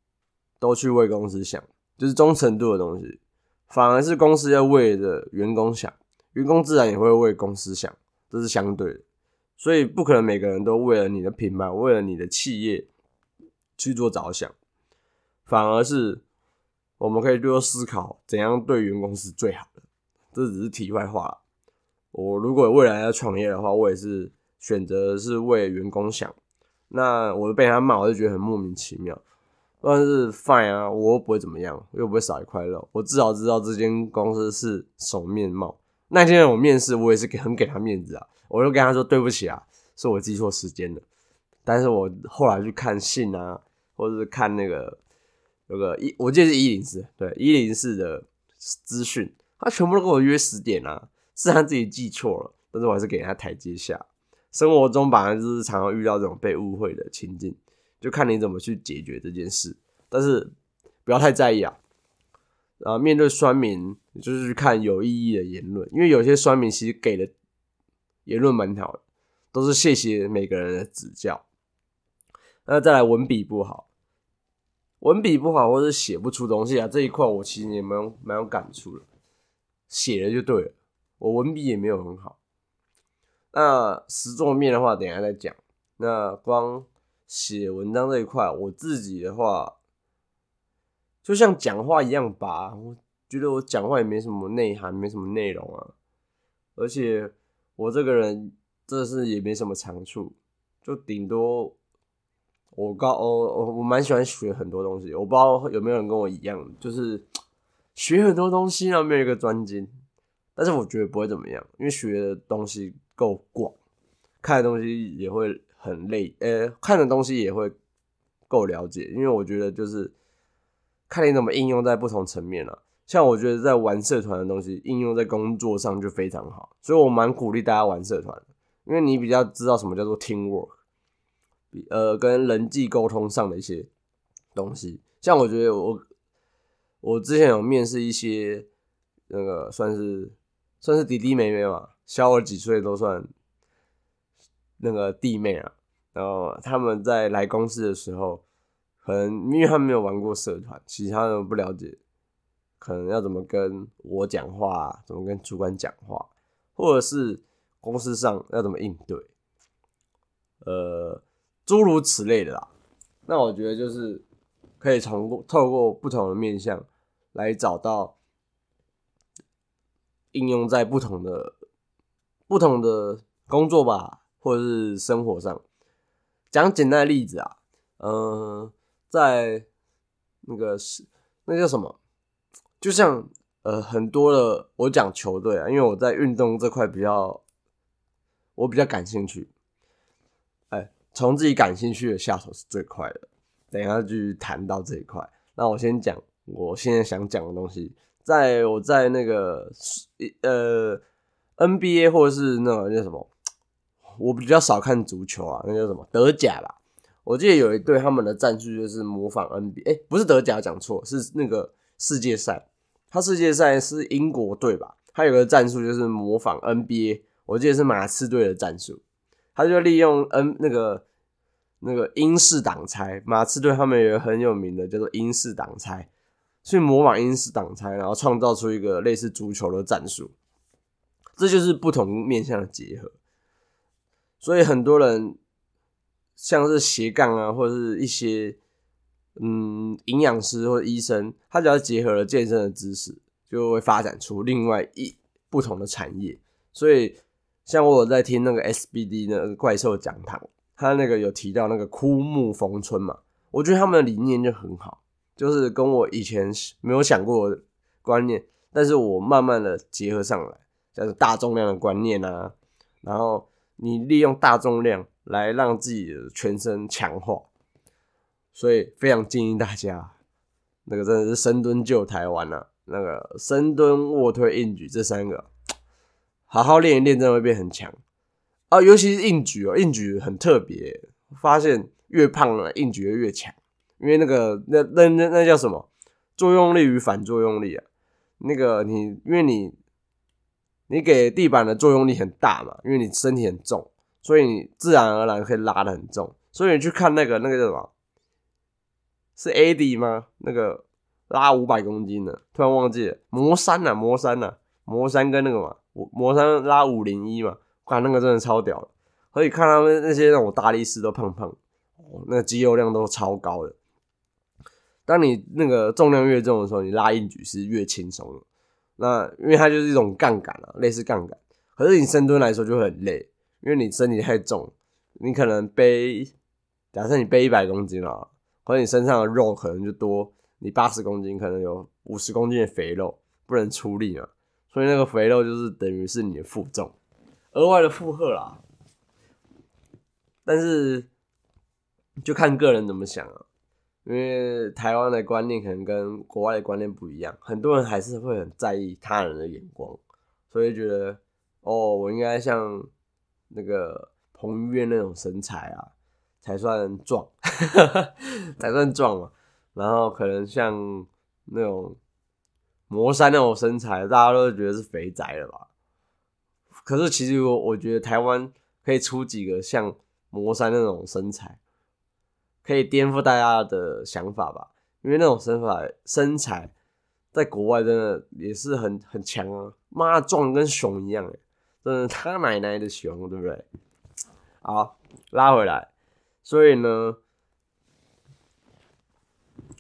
都去为公司想，就是忠诚度的东西。反而是公司要为着员工想，员工自然也会为公司想，这是相对的，所以不可能每个人都为了你的品牌，为了你的企业去做着想，反而是我们可以多思考怎样对员工是最好的。这只是题外话。我如果未来要创业的话，我也是选择是为员工想，那我被他骂，我就觉得很莫名其妙。但是 fine 啊，我又不会怎么样，又不会少一块肉。我至少知道这间公司是什么面貌。那天我面试，我也是给很给他面子啊，我就跟他说对不起啊，是我记错时间了。但是我后来去看信啊，或者是看那个有个一，我记得是一零四，对一零四的资讯，他全部都跟我约十点啊，是他自己记错了，但是我还是给他台阶下。生活中本来就是常常遇到这种被误会的情境。就看你怎么去解决这件事，但是不要太在意啊。然后面对酸民，就是去看有意义的言论，因为有些酸民其实给的言论蛮好的，都是谢谢每个人的指教。那再来文笔不好，文笔不好或者写不出东西啊，这一块我其实也蛮蛮有感触的。写了就对了，我文笔也没有很好。那实作面的话，等下再讲。那光写文章这一块，我自己的话，就像讲话一样吧。我觉得我讲话也没什么内涵，没什么内容啊。而且我这个人，这是也没什么长处，就顶多我高我我我蛮喜欢学很多东西。我不知道有没有人跟我一样，就是 学很多东西，然后没有一个专精。但是我觉得不会怎么样，因为学的东西够广，看的东西也会很累，呃，看的东西也会够了解。因为我觉得就是看你怎么应用在不同层面了。像我觉得在玩社团的东西应用在工作上就非常好，所以我蛮鼓励大家玩社团，因为你比较知道什么叫做 team work，呃，跟人际沟通上的一些东西。像我觉得我我之前有面试一些那个算是算是弟弟妹妹嘛，小我几岁都算那个弟妹啊，然后他们在来公司的时候，可能因为他们没有玩过社团，其他人不了解。可能要怎么跟我讲话，怎么跟主管讲话，或者是公司上要怎么应对，呃，诸如此类的啦。那我觉得就是可以从透过不同的面向来找到应用在不同的不同的工作吧，或者是生活上。讲简单的例子啊，嗯，在那个是那叫什么？就像呃很多的我讲球队啊，因为我在运动这块比较我比较感兴趣，哎，从自己感兴趣的下手是最快的。等一下去谈到这一块，那我先讲我现在想讲的东西。在我在那个呃 NBA 或者是那个叫什么，我比较少看足球啊，那叫什么德甲吧。我记得有一队他们的战术就是模仿 NBA，哎，不是德甲，讲错，是那个。世界赛，他世界赛是英国队吧？他有个战术就是模仿 NBA，我记得是马刺队的战术。他就利用 N 那个那个英式挡拆，马刺队他们有个很有名的叫做英式挡拆，去模仿英式挡拆，然后创造出一个类似足球的战术。这就是不同面向的结合。所以很多人像是斜杠啊，或者是一些。嗯，营养师或者医生，他只要结合了健身的知识，就会发展出另外一不同的产业。所以，像我在听那个 SBD 那个怪兽讲堂，他那个有提到那个枯木逢春嘛，我觉得他们的理念就很好，就是跟我以前没有想过的观念，但是我慢慢的结合上来，像是大重量的观念啊，然后你利用大重量来让自己的全身强化。所以非常建议大家，那个真的是深蹲救台湾呐！那个深蹲、卧推、硬举这三个，好好练一练，真的会变很强啊！尤其是硬举哦，硬举很特别，发现越胖了硬举越强，因为那个那那那那叫什么？作用力与反作用力啊！那个你因为你你给地板的作用力很大嘛，因为你身体很重，所以你自然而然可以拉的很重。所以你去看那个那个叫什么？是 AD 吗？那个拉五百公斤的，突然忘记了。魔山呐，魔山呐，魔山跟那个嘛，魔山拉五零一嘛，看那个真的超屌的。可以看他们那些那种大力士都胖胖，那肌肉量都超高的。当你那个重量越重的时候，你拉硬举是越轻松的。那因为它就是一种杠杆啊，类似杠杆。可是你深蹲来说就很累，因为你身体太重，你可能背，假设你背一百公斤啊。和你身上的肉可能就多，你八十公斤可能有五十公斤的肥肉不能出力嘛，所以那个肥肉就是等于是你的负重，额外的负荷啦。但是就看个人怎么想啊，因为台湾的观念可能跟国外的观念不一样，很多人还是会很在意他人的眼光，所以觉得哦，我应该像那个彭于晏那种身材啊。才算壮，才算壮嘛。然后可能像那种魔山那种身材，大家都觉得是肥宅了吧？可是其实我我觉得台湾可以出几个像魔山那种身材，可以颠覆大家的想法吧。因为那种身法身材，在国外真的也是很很强啊，妈壮跟熊一样，真的他奶奶的熊，对不对？好，拉回来，所以呢，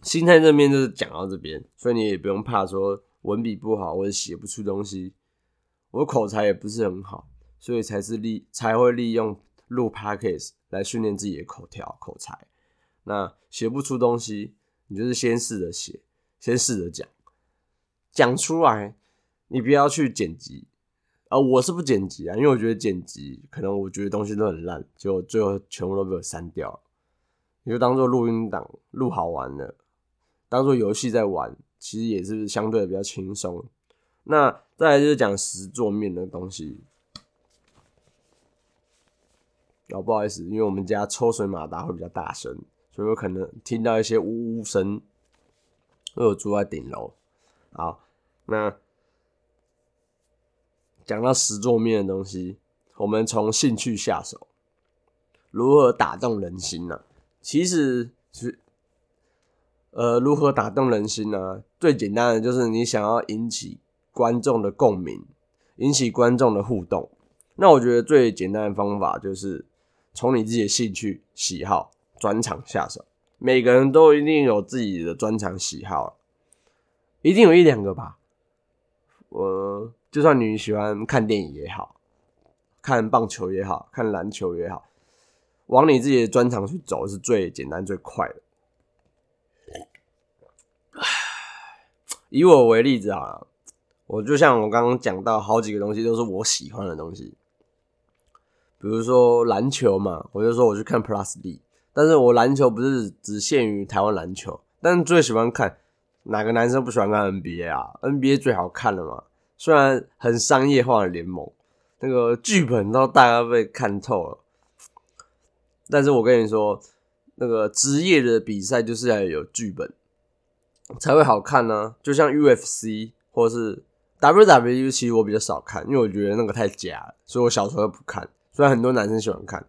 心态这边就是讲到这边，所以你也不用怕说文笔不好或者写不出东西，我口才也不是很好，所以才是利才会利用录 podcast 来训练自己的口条口才。那写不出东西。你就是先试着写，先试着讲，讲出来，你不要去剪辑，啊，我是不剪辑啊，因为我觉得剪辑可能我觉得东西都很烂，就最后全部都被我删掉，你就当做录音档录好玩的，当做游戏在玩，其实也是相对比较轻松。那再来就是讲实做面的东西，哦，不好意思，因为我们家抽水马达会比较大声。就有可能听到一些呜呜声，因为我住在顶楼。好，那讲到实做面的东西，我们从兴趣下手，如何打动人心呢？其实是，呃，如何打动人心呢？最简单的就是你想要引起观众的共鸣，引起观众的互动。那我觉得最简单的方法就是从你自己的兴趣喜好。专场下手，每个人都一定有自己的专长喜好，一定有一两个吧。我就算你喜欢看电影也好，看棒球也好，看篮球也好，往你自己的专长去走是最简单最快的。以我为例子啊，我就像我刚刚讲到，好几个东西都是我喜欢的东西，比如说篮球嘛，我就说我去看 Plus D。但是我篮球不是只限于台湾篮球，但最喜欢看哪个男生不喜欢看 NBA 啊？NBA 最好看了嘛。虽然很商业化的联盟，那个剧本都大家被看透了。但是我跟你说，那个职业的比赛就是要有剧本才会好看呢。就像 UFC 或者是 WWE，其实我比较少看，因为我觉得那个太假了，所以我小时候不看。虽然很多男生喜欢看。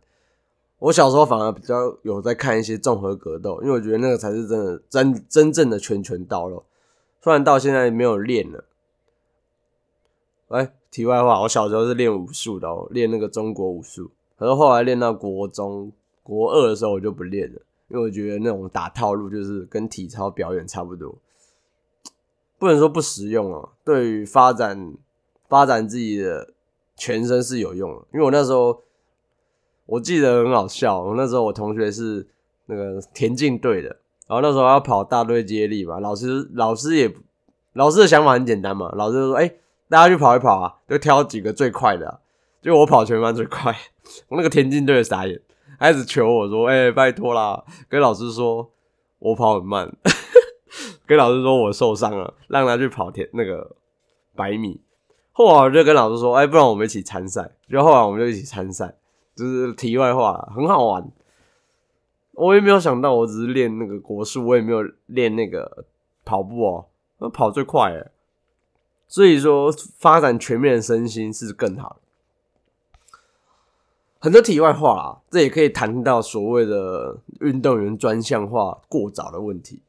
我小时候反而比较有在看一些综合格斗，因为我觉得那个才是真的真真正的拳拳到肉。虽然到现在没有练了。哎，题外话，我小时候是练武术的，练那个中国武术。可是后来练到国中国二的时候，我就不练了，因为我觉得那种打套路就是跟体操表演差不多，不能说不实用哦。对于发展发展自己的全身是有用的，因为我那时候。我记得很好笑，那时候我同学是那个田径队的，然后那时候要跑大队接力嘛，老师老师也老师的想法很简单嘛，老师就说：“哎，大家去跑一跑啊，就挑几个最快的。”就我跑全班最快，我那个田径队的傻眼，开始求我说：“哎，拜托啦，跟老师说我跑很慢，跟老师说我受伤了，让他去跑田那个百米。”后来我就跟老师说：“哎，不然我们一起参赛。”就后来我们就一起参赛。就是题外话，很好玩。我也没有想到，我只是练那个国术，我也没有练那个跑步哦。那跑最快哎，所以说发展全面的身心是更好。很多题外话啊，这也可以谈到所谓的运动员专项化过早的问题。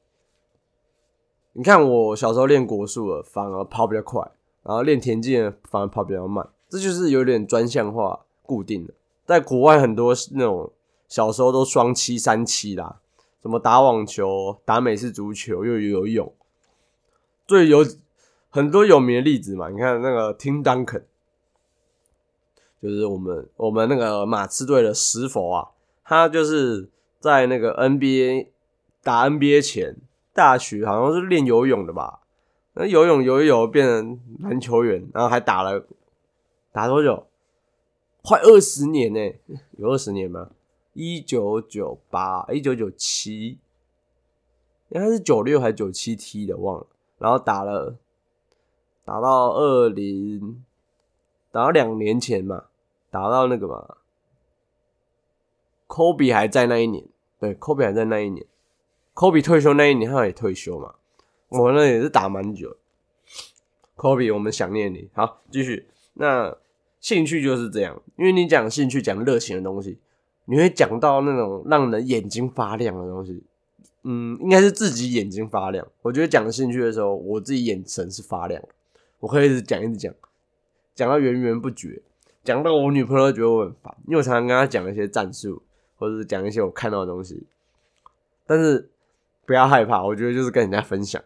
你看我小时候练国术了，反而跑比较快；然后练田径反而跑比较慢，这就是有点专项化固定的。在国外很多那种小时候都双七三七啦，什么打网球、打美式足球又游泳，最有很多有名的例子嘛。你看那个 Tim Duncan，就是我们我们那个马刺队的石佛啊，他就是在那个 NBA 打 NBA 前，大学好像是练游泳的吧？那游泳游一游变成篮球员，然后还打了打多久？快二十年呢，有二十年吗？一九九八，一九九七，应该是九六还是九七踢的，忘了。然后打了，打到二零，打到两年前嘛，打到那个嘛，科比还在那一年，对，科比还在那一年，科比退休那一年他也退休嘛，我那也是打蛮久。科比，我们想念你，好，继续那。兴趣就是这样，因为你讲兴趣，讲热情的东西，你会讲到那种让人眼睛发亮的东西。嗯，应该是自己眼睛发亮。我觉得讲兴趣的时候，我自己眼神是发亮，我可以一直讲，一直讲，讲到源源不绝，讲到我女朋友觉得我很烦，因为我常常跟她讲一些战术，或者是讲一些我看到的东西。但是不要害怕，我觉得就是跟人家分享，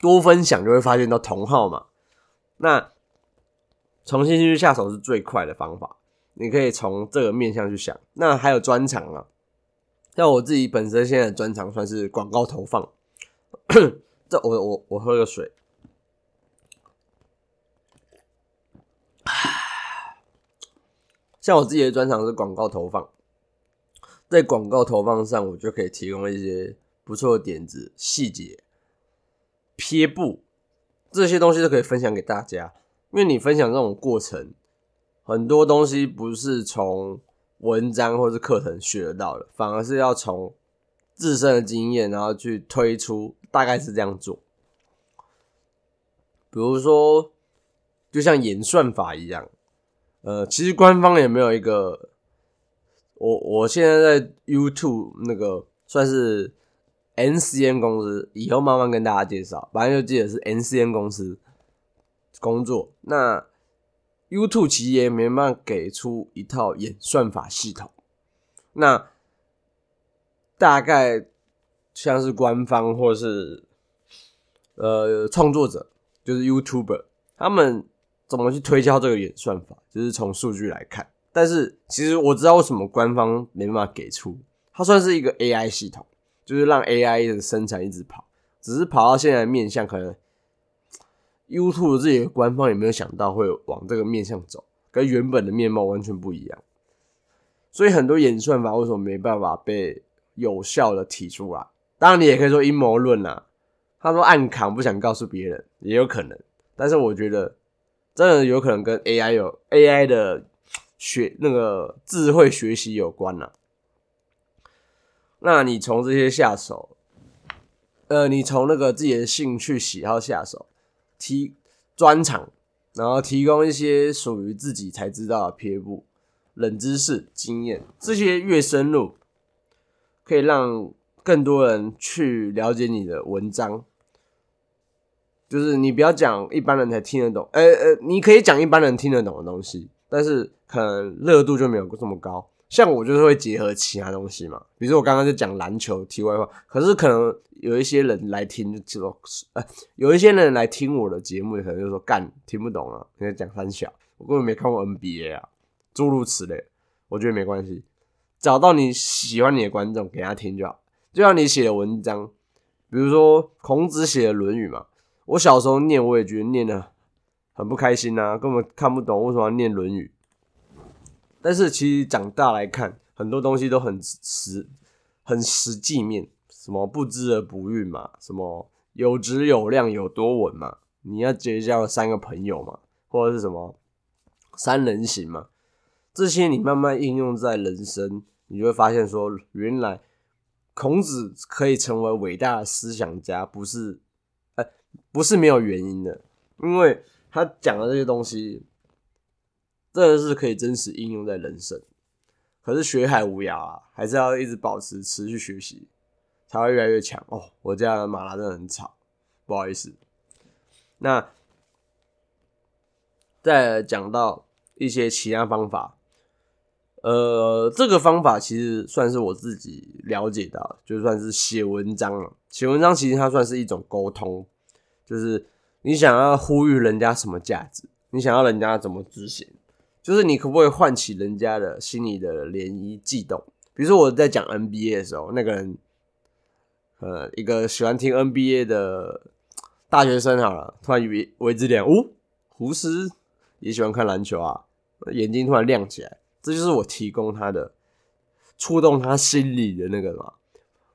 多分享就会发现到同好嘛。那重新去下手是最快的方法，你可以从这个面向去想。那还有专长啊。像我自己本身现在的专长算是广告投放，这我我我喝个水。像我自己的专长是广告投放，在广告投放上，我就可以提供一些不错的点子、细节、撇步这些东西都可以分享给大家。因为你分享这种过程，很多东西不是从。文章或是课程学得到的，反而是要从自身的经验，然后去推出，大概是这样做。比如说，就像演算法一样，呃，其实官方也没有一个，我我现在在 YouTube 那个算是 NCN 公司，以后慢慢跟大家介绍，反正就记得是 NCN 公司工作。那 YouTube 其实也没办法给出一套演算法系统，那大概像是官方或是呃创作者，就是 YouTuber，他们怎么去推销这个演算法，就是从数据来看。但是其实我知道为什么官方没办法给出，它算是一个 AI 系统，就是让 AI 的生产一直跑，只是跑到现在面向可能。YouTube 自己的官方也没有想到会往这个面向走，跟原本的面貌完全不一样？所以很多演算法为什么没办法被有效的提出来？当然，你也可以说阴谋论呐。他说暗扛不想告诉别人，也有可能。但是我觉得真的有可能跟 AI 有 AI 的学那个智慧学习有关呐。那你从这些下手，呃，你从那个自己的兴趣喜好下手。提专场，然后提供一些属于自己才知道的撇步、冷知识、经验，这些越深入，可以让更多人去了解你的文章。就是你不要讲一般人才听得懂，呃呃，你可以讲一般人听得懂的东西，但是可能热度就没有这么高。像我就是会结合其他东西嘛，比如说我刚刚就讲篮球题外话，可是可能有一些人来听就说，呃，有一些人来听我的节目，可能就说干听不懂啊，你在讲三小，我根本没看过 NBA 啊，诸如此类，我觉得没关系，找到你喜欢你的观众给他听就好，就像你写的文章，比如说孔子写的《论语》嘛，我小时候念我也觉得念的很不开心啊，根本看不懂为什么要念《论语》。但是其实长大来看，很多东西都很实、很实际面，什么不知而不愠嘛，什么有质有量有多稳嘛，你要结交三个朋友嘛，或者是什么三人行嘛，这些你慢慢应用在人生，你就会发现说，原来孔子可以成为伟大的思想家，不是，呃，不是没有原因的，因为他讲的这些东西。真的是可以真实应用在人生，可是学海无涯啊，还是要一直保持持续学习，才会越来越强哦。我家的马拉真的很吵，不好意思。那再讲到一些其他方法，呃，这个方法其实算是我自己了解到，就算是写文章了。写文章其实它算是一种沟通，就是你想要呼吁人家什么价值，你想要人家怎么执行。就是你可不可以唤起人家的心里的涟漪悸动？比如说我在讲 NBA 的时候，那个人，呃，一个喜欢听 NBA 的大学生好了，突然为为之亮，哦，胡斯也喜欢看篮球啊，眼睛突然亮起来，这就是我提供他的触动他心里的那个嘛？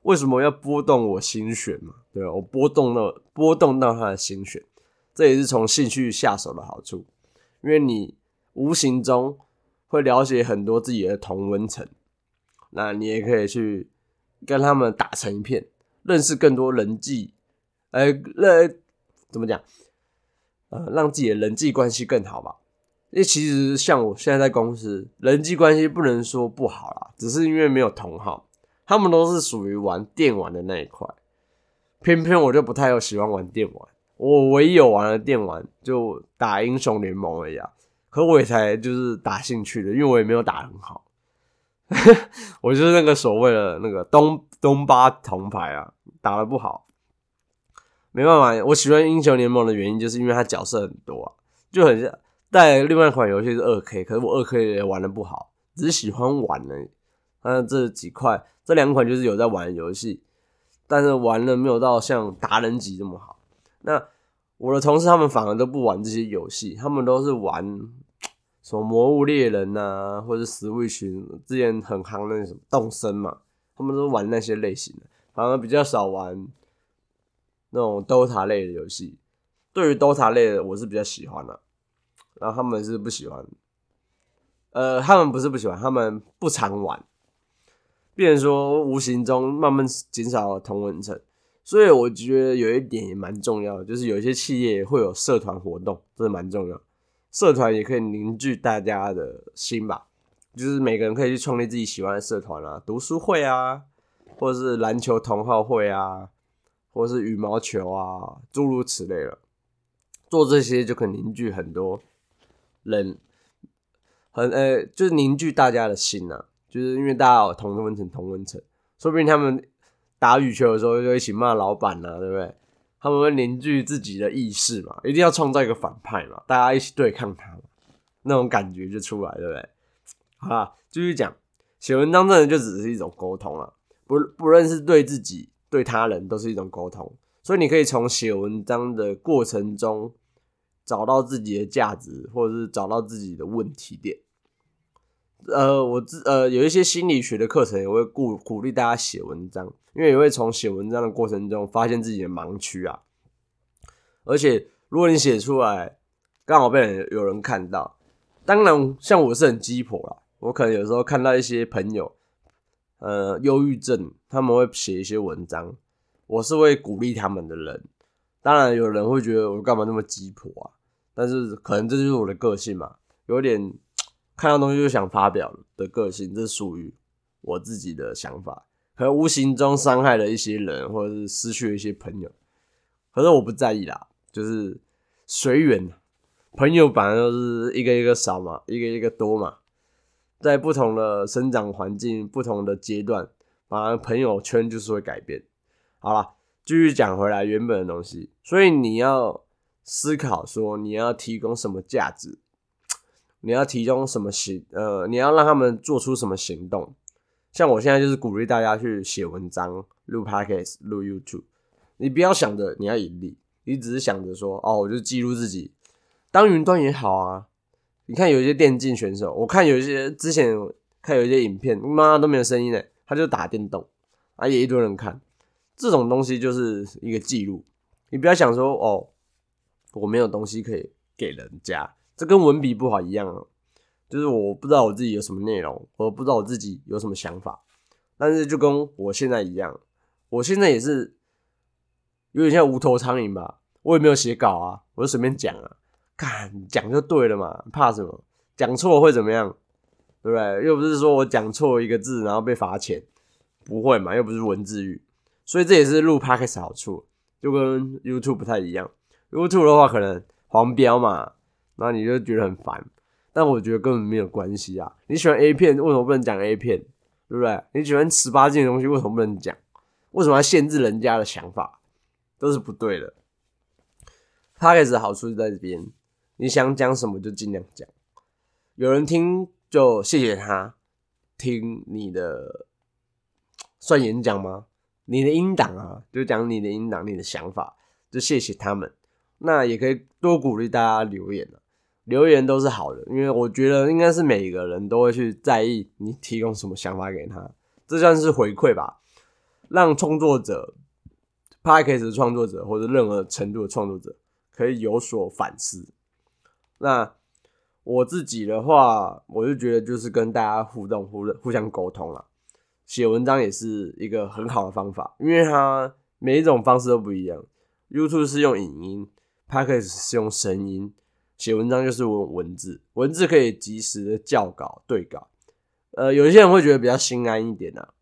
为什么要波动我心弦嘛？对吧？我波动到波动到他的心弦，这也是从兴趣下手的好处，因为你。无形中会了解很多自己的同温层，那你也可以去跟他们打成一片，认识更多人际，呃，那怎么讲？呃，让自己的人际关系更好吧。因为其实像我现在在公司，人际关系不能说不好啦，只是因为没有同好，他们都是属于玩电玩的那一块，偏偏我就不太有喜欢玩电玩，我唯一有玩的电玩就打英雄联盟而已啊，可我也才就是打兴趣的，因为我也没有打很好，我就是那个所谓的那个东东巴铜牌啊，打的不好，没办法，我喜欢英雄联盟的原因就是因为它角色很多啊，就很像。带另外一款游戏是二 K，可是我二 K 也玩的不好，只是喜欢玩而已。那这几块，这两款就是有在玩游戏，但是玩的没有到像达人级这么好。那我的同事他们反而都不玩这些游戏，他们都是玩什么魔物猎人呐，或者 Switch 之前很夯那什么动森嘛，他们都玩那些类型的，反而比较少玩那种 DOTA 类的游戏。对于 DOTA 类的，我是比较喜欢的。然后他们是不喜欢，呃，他们不是不喜欢，他们不常玩，变成说无形中慢慢减少了同文层，所以我觉得有一点也蛮重要的，就是有一些企业会有社团活动，这是蛮重要，社团也可以凝聚大家的心吧，就是每个人可以去创立自己喜欢的社团啊，读书会啊，或者是篮球同好会啊，或者是羽毛球啊，诸如此类的，做这些就可以凝聚很多。人很呃，就是凝聚大家的心呐，就是因为大家有同温层，同温层，说不定他们打羽球的时候就一起骂老板呐，对不对？他们会凝聚自己的意识嘛，一定要创造一个反派嘛，大家一起对抗他，那种感觉就出来，对不对？好，继续讲，写文章真的就只是一种沟通了，不不论是对自己对他人都是一种沟通，所以你可以从写文章的过程中。找到自己的价值，或者是找到自己的问题点。呃，我自呃有一些心理学的课程也会鼓鼓励大家写文章，因为也会从写文章的过程中发现自己的盲区啊。而且如果你写出来，刚好被人有人看到，当然像我是很鸡婆啦，我可能有时候看到一些朋友，呃，忧郁症，他们会写一些文章，我是会鼓励他们的人。当然有人会觉得我干嘛那么鸡婆啊？但是可能这就是我的个性嘛，有点看到东西就想发表的个性，这属于我自己的想法，可能无形中伤害了一些人，或者是失去了一些朋友，可是我不在意啦，就是随缘。朋友本来就是一个一个少嘛，一个一个多嘛，在不同的生长环境、不同的阶段，反而朋友圈就是会改变。好了，继续讲回来原本的东西，所以你要。思考说你要提供什么价值，你要提供什么行呃，你要让他们做出什么行动。像我现在就是鼓励大家去写文章、录 podcast、录 YouTube。你不要想着你要盈利，你只是想着说哦，我就记录自己当云端也好啊。你看有一些电竞选手，我看有一些之前看有一些影片，妈都没有声音的，他就打电动，啊也一堆人看。这种东西就是一个记录，你不要想说哦。我没有东西可以给人家，这跟文笔不好一样，就是我不知道我自己有什么内容，我不知道我自己有什么想法。但是就跟我现在一样，我现在也是有点像无头苍蝇吧，我也没有写稿啊，我就随便讲啊，看讲就对了嘛，怕什么？讲错会怎么样？对不对？又不是说我讲错一个字然后被罚钱，不会嘛，又不是文字狱，所以这也是录 podcast 好处，就跟 YouTube 不太一样。YouTube 的话可能黄标嘛，那你就觉得很烦。但我觉得根本没有关系啊。你喜欢 A 片，为什么不能讲 A 片？对不对？你喜欢十八禁的东西，为什么不能讲？为什么要限制人家的想法？都是不对的。他开始好处就在这边，你想讲什么就尽量讲，有人听就谢谢他听你的，算演讲吗？你的音档啊，就讲你的音档，你的想法，就谢谢他们。那也可以多鼓励大家留言留言都是好的，因为我觉得应该是每个人都会去在意你提供什么想法给他，这算是回馈吧，让创作者 p a c k a g e 的创作者或者任何程度的创作者可以有所反思。那我自己的话，我就觉得就是跟大家互动、互互相沟通了，写文章也是一个很好的方法，因为它每一种方式都不一样，YouTube 是用影音。p a c k a g e 是用声音，写文章就是文文字，文字可以及时的校稿对稿。呃，有一些人会觉得比较心安一点啊。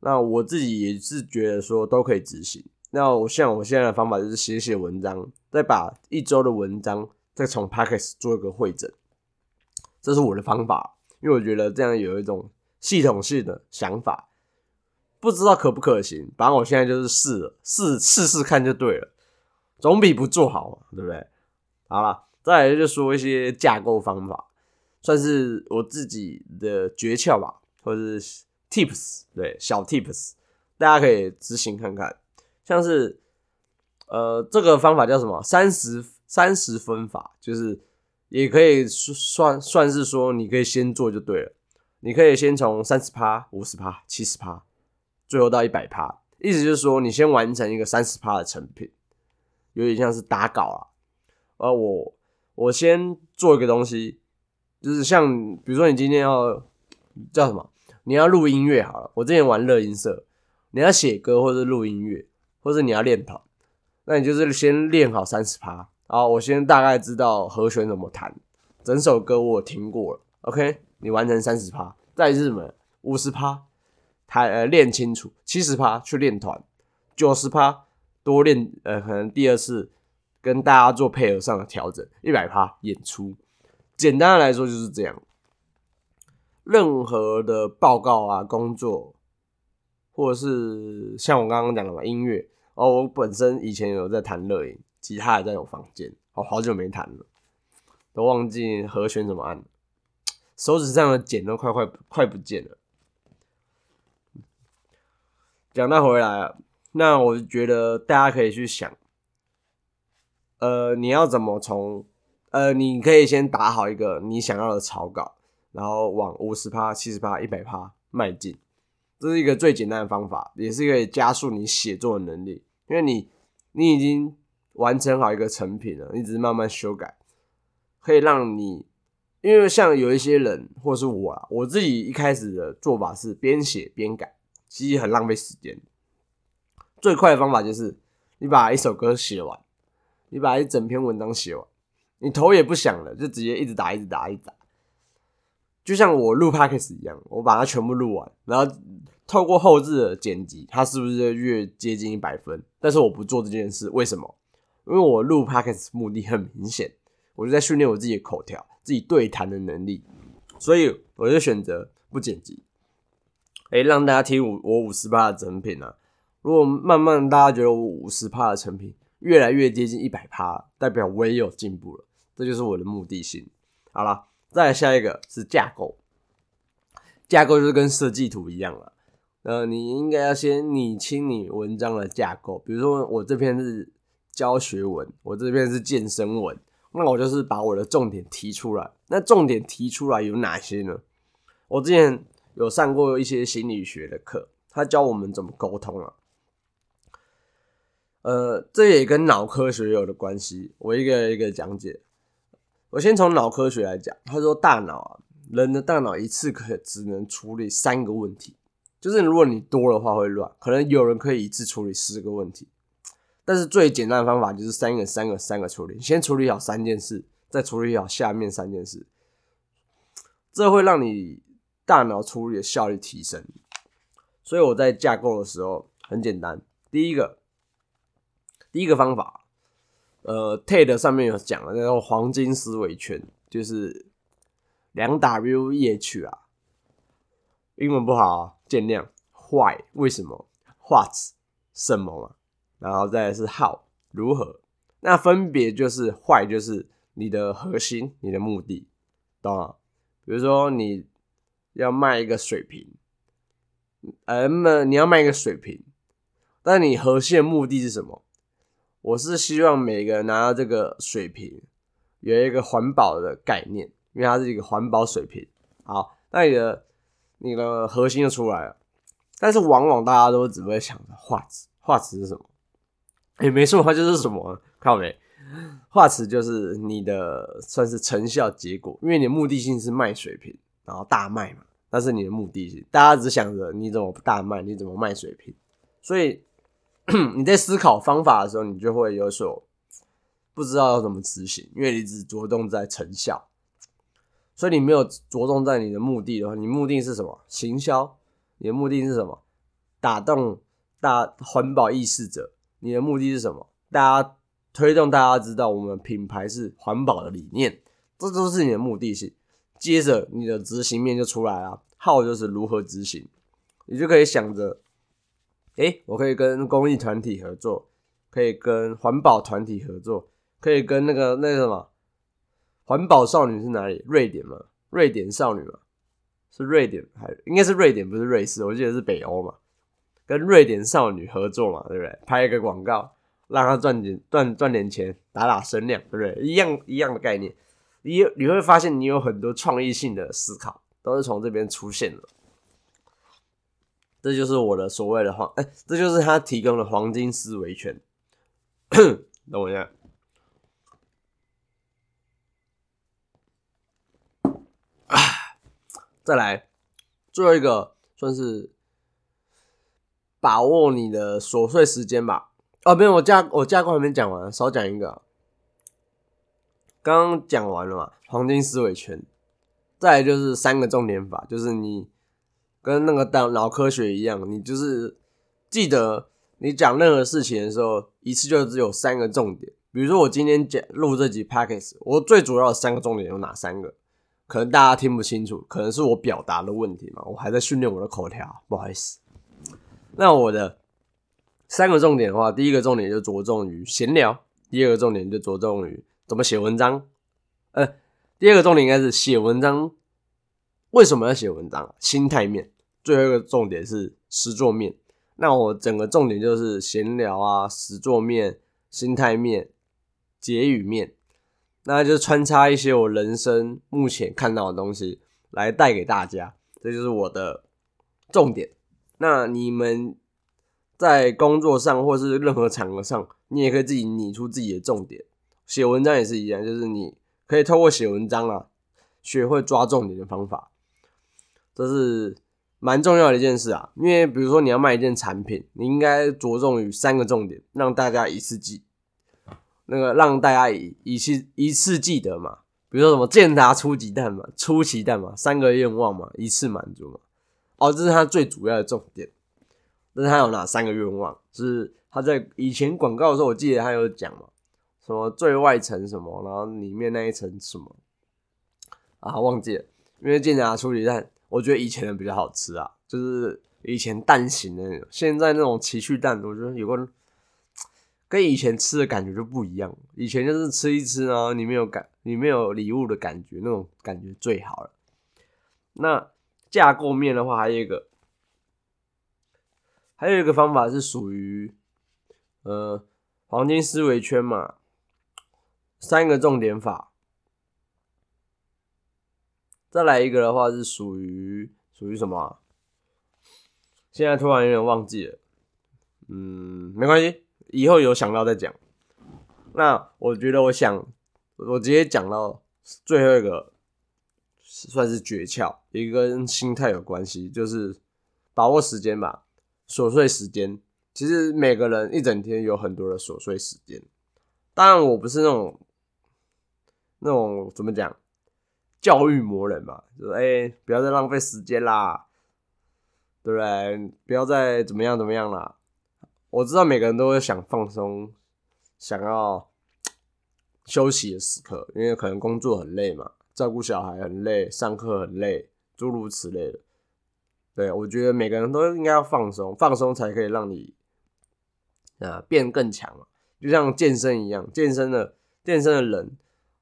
那我自己也是觉得说都可以执行。那我像我现在的方法就是写写文章，再把一周的文章再从 p a c k e s 做一个会诊，这是我的方法，因为我觉得这样有一种系统性的想法，不知道可不可行。反正我现在就是试了，试试试看就对了，总比不做好，对不对？好了，再来就说一些架构方法，算是我自己的诀窍吧，或者是 tips，对，小 tips，大家可以执行看看。像是，呃，这个方法叫什么？三十三十分法，就是也可以算算是说，你可以先做就对了。你可以先从三十趴、五十趴、七十趴，最后到一百趴。意思就是说，你先完成一个三十趴的成品，有点像是打稿啊。呃，我我先做一个东西，就是像比如说你今天要叫什么？你要录音乐好了。我之前玩乐音社，你要写歌或者录音乐。或者你要练团，那你就是先练好三十趴，然后我先大概知道和弦怎么弹，整首歌我听过了，OK，你完成三十趴，在日本五十趴，弹呃练清楚，七十趴去练团，九十趴多练呃可能第二次跟大家做配合上的调整，一百趴演出，简单的来说就是这样，任何的报告啊工作。或者是像我刚刚讲的嘛，音乐哦，我本身以前有在弹乐音，吉他也在我房间，哦，好久没弹了，都忘记和弦怎么按，手指上的茧都快快快不见了。讲到回来啊，那我就觉得大家可以去想，呃，你要怎么从呃，你可以先打好一个你想要的草稿，然后往五十趴、七十趴、一百趴迈进。这是一个最简单的方法，也是可以加速你写作的能力。因为你，你已经完成好一个成品了，你只是慢慢修改，可以让你，因为像有一些人，或是我啊，我自己一开始的做法是边写边改，其实很浪费时间。最快的方法就是你把一首歌写完，你把一整篇文章写完，你头也不想了，就直接一直打，一直打，一直打。就像我录 podcast 一样，我把它全部录完，然后透过后置的剪辑，它是不是越接近一百分？但是我不做这件事，为什么？因为我录 podcast 目的很明显，我就在训练我自己的口条、自己对谈的能力，所以我就选择不剪辑，哎，让大家听我我五十趴的成品啊。如果慢慢大家觉得我五十趴的成品越来越接近一百趴，代表我也有进步了，这就是我的目的性。好了。再来下一个是架构，架构就是跟设计图一样了。呃，你应该要先理清你文章的架构。比如说，我这篇是教学文，我这篇是健身文，那我就是把我的重点提出来。那重点提出来有哪些呢？我之前有上过一些心理学的课，他教我们怎么沟通啊。呃，这也跟脑科学有的关系，我一个一个讲解。我先从脑科学来讲，他说大脑啊，人的大脑一次可只能处理三个问题，就是如果你多的话会乱，可能有人可以一次处理四个问题，但是最简单的方法就是三个、三个、三个处理，先处理好三件事，再处理好下面三件事，这会让你大脑处理的效率提升。所以我在架构的时候很简单，第一个，第一个方法。呃，TED 上面有讲了那种黄金思维圈，就是两 W E H 啊，英文不好，见谅。Why 为什么？What 什么嘛？然后再是 How 如何？那分别就是 Why 就是你的核心，你的目的，懂吗？比如说你要卖一个水瓶，呃，那你要卖一个水瓶，但你核心的目的是什么？我是希望每个人拿到这个水瓶有一个环保的概念，因为它是一个环保水瓶。好，那你的你的核心就出来了。但是往往大家都只会想着画质，画质是什么？哎，没错，它就是什么？看到没？画质就是你的算是成效结果，因为你的目的性是卖水瓶，然后大卖嘛。那是你的目的性，大家只想着你怎么大卖，你怎么卖水瓶，所以。你在思考方法的时候，你就会有所不知道要怎么执行，因为你只着重在成效，所以你没有着重在你的目的的话，你目的是什么？行销？你的目的是什么？打动大环保意识者？你的目的是什么？大家推动大家知道我们品牌是环保的理念，这都是你的目的性。接着你的执行面就出来了，号就是如何执行，你就可以想着，诶，我可以跟公益团体合作，可以跟环保团体合作，可以跟那个那个什么环保少女是哪里？瑞典嘛，瑞典少女嘛，是瑞典还应该是瑞典，不是瑞士，我记得是北欧嘛，跟瑞典少女合作嘛，对不对？拍一个广告，让她赚点赚赚点钱，打打声量，对不对？一样一样的概念。你你会发现，你有很多创意性的思考，都是从这边出现的。这就是我的所谓的黄，哎，这就是他提供的黄金思维圈。等我一下，啊，再来，最后一个算是把握你的琐碎时间吧。哦，没有，我架我架构还没讲完，少讲一个。刚刚讲完了嘛，黄金思维圈，再来就是三个重点法，就是你跟那个脑脑科学一样，你就是记得你讲任何事情的时候，一次就只有三个重点。比如说我今天讲录这集 p a c k a g e 我最主要的三个重点有哪三个？可能大家听不清楚，可能是我表达的问题嘛，我还在训练我的口条，不好意思。那我的三个重点的话，第一个重点就着重于闲聊，第二个重点就着重于。怎么写文章？呃，第二个重点应该是写文章。为什么要写文章？心态面。最后一个重点是实作面。那我整个重点就是闲聊啊，实作面、心态面、结语面。那就穿插一些我人生目前看到的东西来带给大家，这就是我的重点。那你们在工作上或是任何场合上，你也可以自己拟出自己的重点。写文章也是一样，就是你可以透过写文章啊，学会抓重点的方法，这是蛮重要的一件事啊。因为比如说你要卖一件产品，你应该着重于三个重点，让大家一次记，那个让大家一一次一次记得嘛。比如说什么健达出奇蛋嘛，出奇蛋嘛，三个愿望嘛，一次满足嘛。哦，这是他最主要的重点。但是他有哪三个愿望？是他在以前广告的时候，我记得他有讲嘛。什么最外层什么，然后里面那一层什么啊？忘记了，因为健达初级蛋，我觉得以前的比较好吃啊，就是以前蛋形的那种。现在那种奇趣蛋，我觉得有个跟以前吃的感觉就不一样。以前就是吃一吃啊，里面有感，里面有礼物的感觉，那种感觉最好了。那架构面的话，还有一个，还有一个方法是属于呃黄金思维圈嘛。三个重点法，再来一个的话是属于属于什么？现在突然有点忘记了，嗯，没关系，以后有想到再讲。那我觉得，我想我直接讲到最后一个，算是诀窍，一个跟心态有关系，就是把握时间吧，琐碎时间。其实每个人一整天有很多的琐碎时间，当然我不是那种。那种怎么讲？教育魔人嘛，就是哎，不要再浪费时间啦，对不对？不要再怎么样怎么样啦。我知道每个人都会想放松，想要休息的时刻，因为可能工作很累嘛，照顾小孩很累，上课很累，诸如此类的。对我觉得每个人都应该要放松，放松才可以让你啊变更强嘛。就像健身一样，健身的健身的人。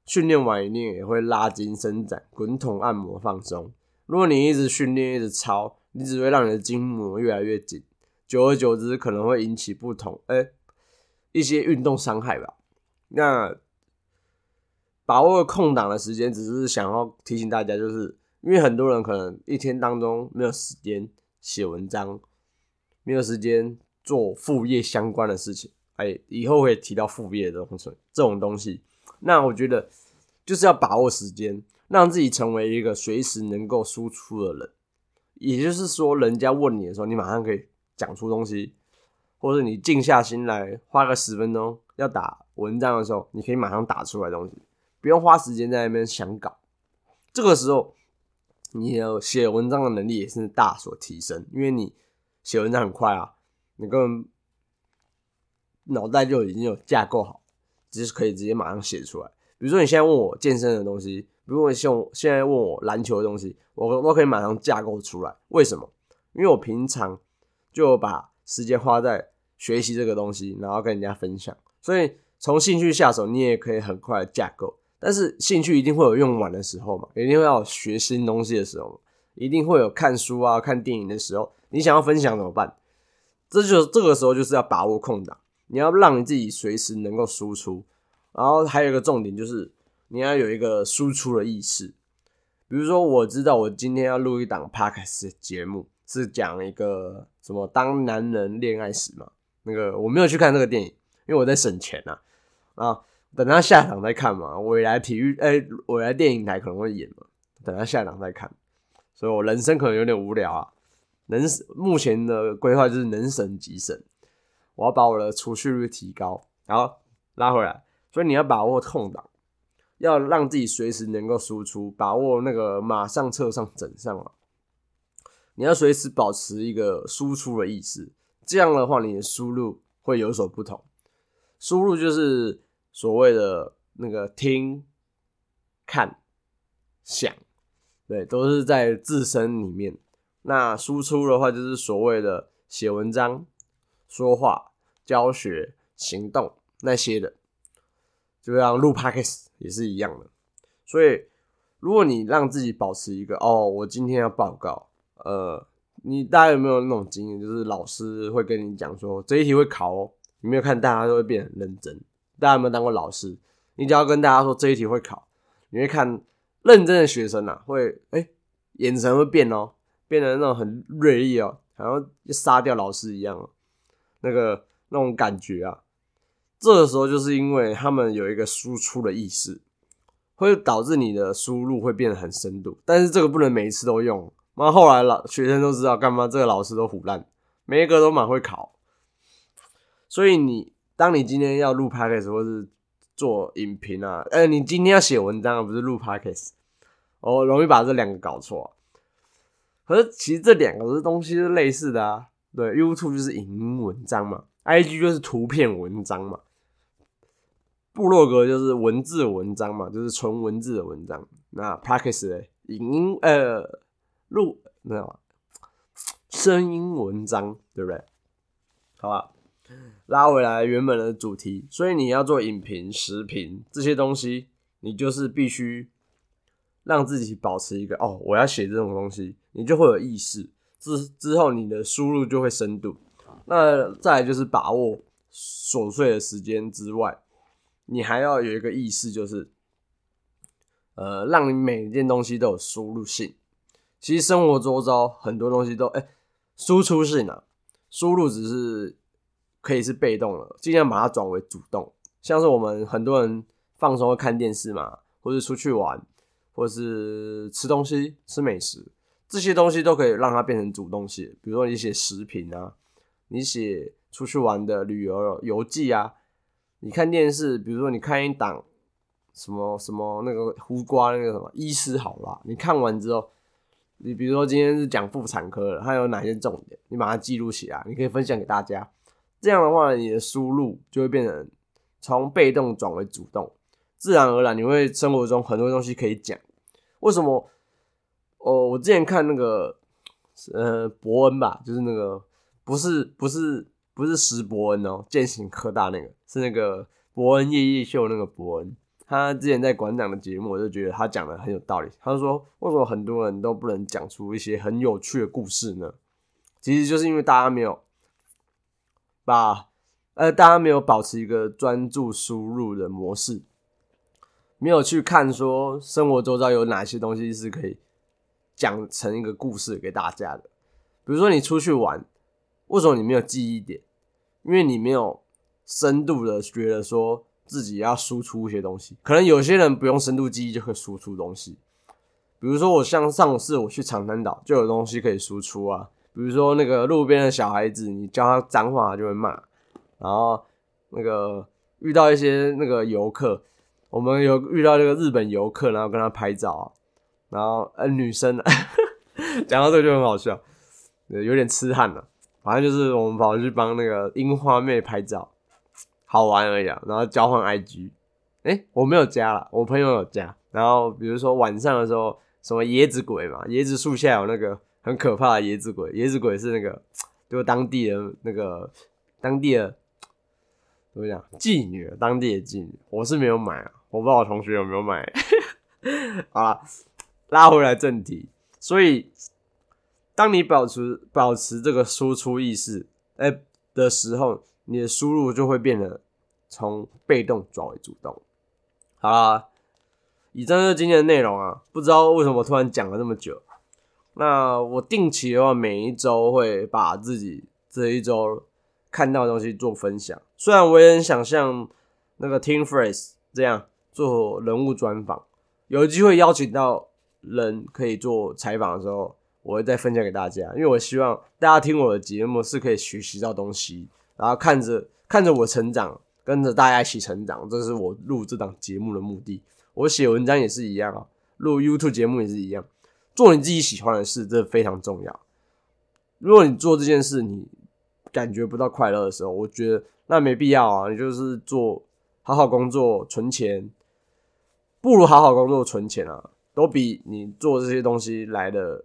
训练完一定也会拉筋伸展、滚筒按摩放松。如果你一直训练、一直操，你只会让你的筋膜越来越紧，久而久之可能会引起不同哎一些运动伤害吧。那把握空档的时间，只是想要提醒大家，就是因为很多人可能一天当中没有时间写文章，没有时间做副业相关的事情。哎，以后会提到副业的东西，这种东西。那我觉得就是要把握时间，让自己成为一个随时能够输出的人。也就是说，人家问你的时候，你马上可以讲出东西，或者你静下心来，花个十分钟要打文章的时候，你可以马上打出来东西，不用花时间在那边想稿。这个时候，你的写文章的能力也是大所提升，因为你写文章很快啊，你根本脑袋就已经有架构好，只是可以直接马上写出来。比如说你现在问我健身的东西，比如说像现在问我篮球的东西，我都可以马上架构出来。为什么？因为我平常就把时间花在学习这个东西，然后跟人家分享，所以从兴趣下手，你也可以很快架构。但是兴趣一定会有用完的时候嘛，一定会要学新东西的时候，一定会有看书啊、看电影的时候。你想要分享怎么办？这就这个时候就是要把握空档，你要让你自己随时能够输出。然后还有一个重点就是你要有一个输出的意识。比如说，我知道我今天要录一档 podcast 节目，是讲一个什么当男人恋爱时嘛。那个我没有去看这个电影，因为我在省钱呐。啊。等他下场再看嘛，未来体育哎，未来电影台可能会演嘛，等他下场再看，所以我人生可能有点无聊啊。能目前的规划就是能省即省，我要把我的储蓄率提高，然后拉回来。所以你要把握空档，要让自己随时能够输出，把握那个马上撤上整上啊。你要随时保持一个输出的意识，这样的话你的输入会有所不同。输入就是。所谓的那个听、看、想，对，都是在自身里面。那输出的话，就是所谓的写文章、说话、教学、行动那些的，就像录 podcast 也是一样的。所以，如果你让自己保持一个哦，我今天要报告，呃，你大家有没有那种经验，就是老师会跟你讲说这一题会考哦，你没有看，大家都会变很认真。大家有没有当过老师？你只要跟大家说这一题会考，你会看认真的学生呐，会哎眼神会变哦，变得那种很锐利哦，好像杀掉老师一样哦，那个那种感觉啊。这个时候就是因为他们有一个输出的意识，会导致你的输入会变得很深度。但是这个不能每一次都用，那后来老学生都知道干嘛？这个老师都胡烂，每一个都蛮会考，所以你。当你今天要录 podcast 或是做影评啊，呃，你今天要写文章，不是录 podcast，哦，容易把这两个搞错。可是其实这两个东西是类似的啊。对，YouTube 就是影文章嘛，IG 就是图片文章嘛，部落格就是文字文章嘛，就是纯文字的文章。那 podcast 影音呃录没有声音文章，对不对？好吧。拉回来原本的主题，所以你要做影评、视频这些东西，你就是必须让自己保持一个哦，我要写这种东西，你就会有意识，之之后你的输入就会深度。那再来就是把握琐碎的时间之外，你还要有一个意识，就是呃，让你每一件东西都有输入性。其实生活周遭很多东西都哎，输出性啊，输入只是。可以是被动的，尽量把它转为主动。像是我们很多人放松看电视嘛，或者出去玩，或是吃东西、吃美食，这些东西都可以让它变成主动性。比如说你写食品啊，你写出去玩的旅游游记啊，你看电视，比如说你看一档什么什么那个胡瓜那个什么医师好啦，你看完之后，你比如说今天是讲妇产科的，它有哪些重点，你把它记录起来，你可以分享给大家。这样的话，你的输入就会变成从被动转为主动，自然而然你会生活中很多东西可以讲。为什么？哦，我之前看那个呃伯恩吧，就是那个不是不是不是石伯恩哦，践行科大那个是那个伯恩夜夜秀那个伯恩，他之前在馆长的节目，我就觉得他讲的很有道理。他就说，为什么很多人都不能讲出一些很有趣的故事呢？其实就是因为大家没有。把呃，大家没有保持一个专注输入的模式，没有去看说生活周遭有哪些东西是可以讲成一个故事给大家的。比如说你出去玩，为什么你没有记忆点？因为你没有深度的觉得说自己要输出一些东西。可能有些人不用深度记忆就可以输出东西。比如说我像上次我去长滩岛，就有东西可以输出啊。比如说那个路边的小孩子，你教他脏话就会骂，然后那个遇到一些那个游客，我们有遇到那个日本游客，然后跟他拍照啊，然后呃女生，讲到这个就很好笑，有点痴汉了。反正就是我们跑去帮那个樱花妹拍照，好玩而已啊。然后交换 IG，哎，我没有加了，我朋友有加。然后比如说晚上的时候，什么椰子鬼嘛，椰子树下有那个很可怕的椰子鬼，椰子鬼是那个就当地的那个当地的怎么讲妓女，当地的妓女。我是没有买啊，我不知道我同学有没有买。好了，拉回来正题，所以。当你保持保持这个输出意识哎的时候，你的输入就会变得从被动转为主动。好啦，以上就是今天的内容啊。不知道为什么突然讲了那么久。那我定期的话，每一周会把自己这一周看到的东西做分享。虽然我也很想像那个 Team Phrase 这样做人物专访，有机会邀请到人可以做采访的时候。我会再分享给大家，因为我希望大家听我的节目是可以学习到东西，然后看着看着我成长，跟着大家一起成长，这是我录这档节目的目的。我写文章也是一样啊，录 YouTube 节目也是一样，做你自己喜欢的事，这非常重要。如果你做这件事你感觉不到快乐的时候，我觉得那没必要啊，你就是做好好工作存钱，不如好好工作存钱啊，都比你做这些东西来的。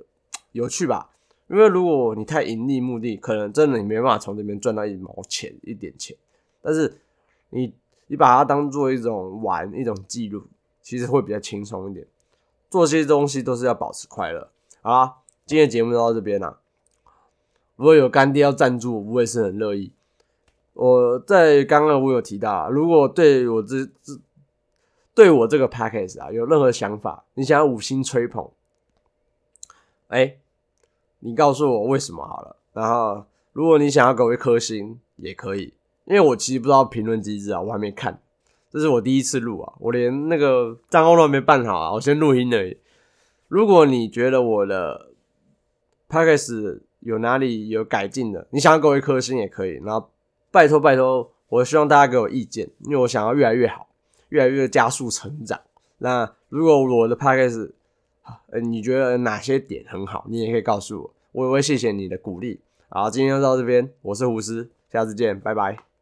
有趣吧？因为如果你太盈利目的，可能真的你没办法从这边赚到一毛钱、一点钱。但是你你把它当做一种玩、一种记录，其实会比较轻松一点。做这些东西都是要保持快乐。好啦，今天节目就到这边啦。如果有干爹要赞助，我也是很乐意。我在刚刚我有提到，如果对我这这对我这个 package 啊有任何想法，你想要五星吹捧，哎。你告诉我为什么好了，然后如果你想要给我一颗星也可以，因为我其实不知道评论机制啊，我还没看，这是我第一次录啊，我连那个账号都还没办好啊，我先录音而已。如果你觉得我的 p a c k a g e 有哪里有改进的，你想要给我一颗星也可以，然后拜托拜托，我希望大家给我意见，因为我想要越来越好，越来越加速成长。那如果我的 p a c k a g e，你觉得哪些点很好？你也可以告诉我，我也会谢谢你的鼓励。好，今天就到这边，我是胡斯，下次见，拜拜。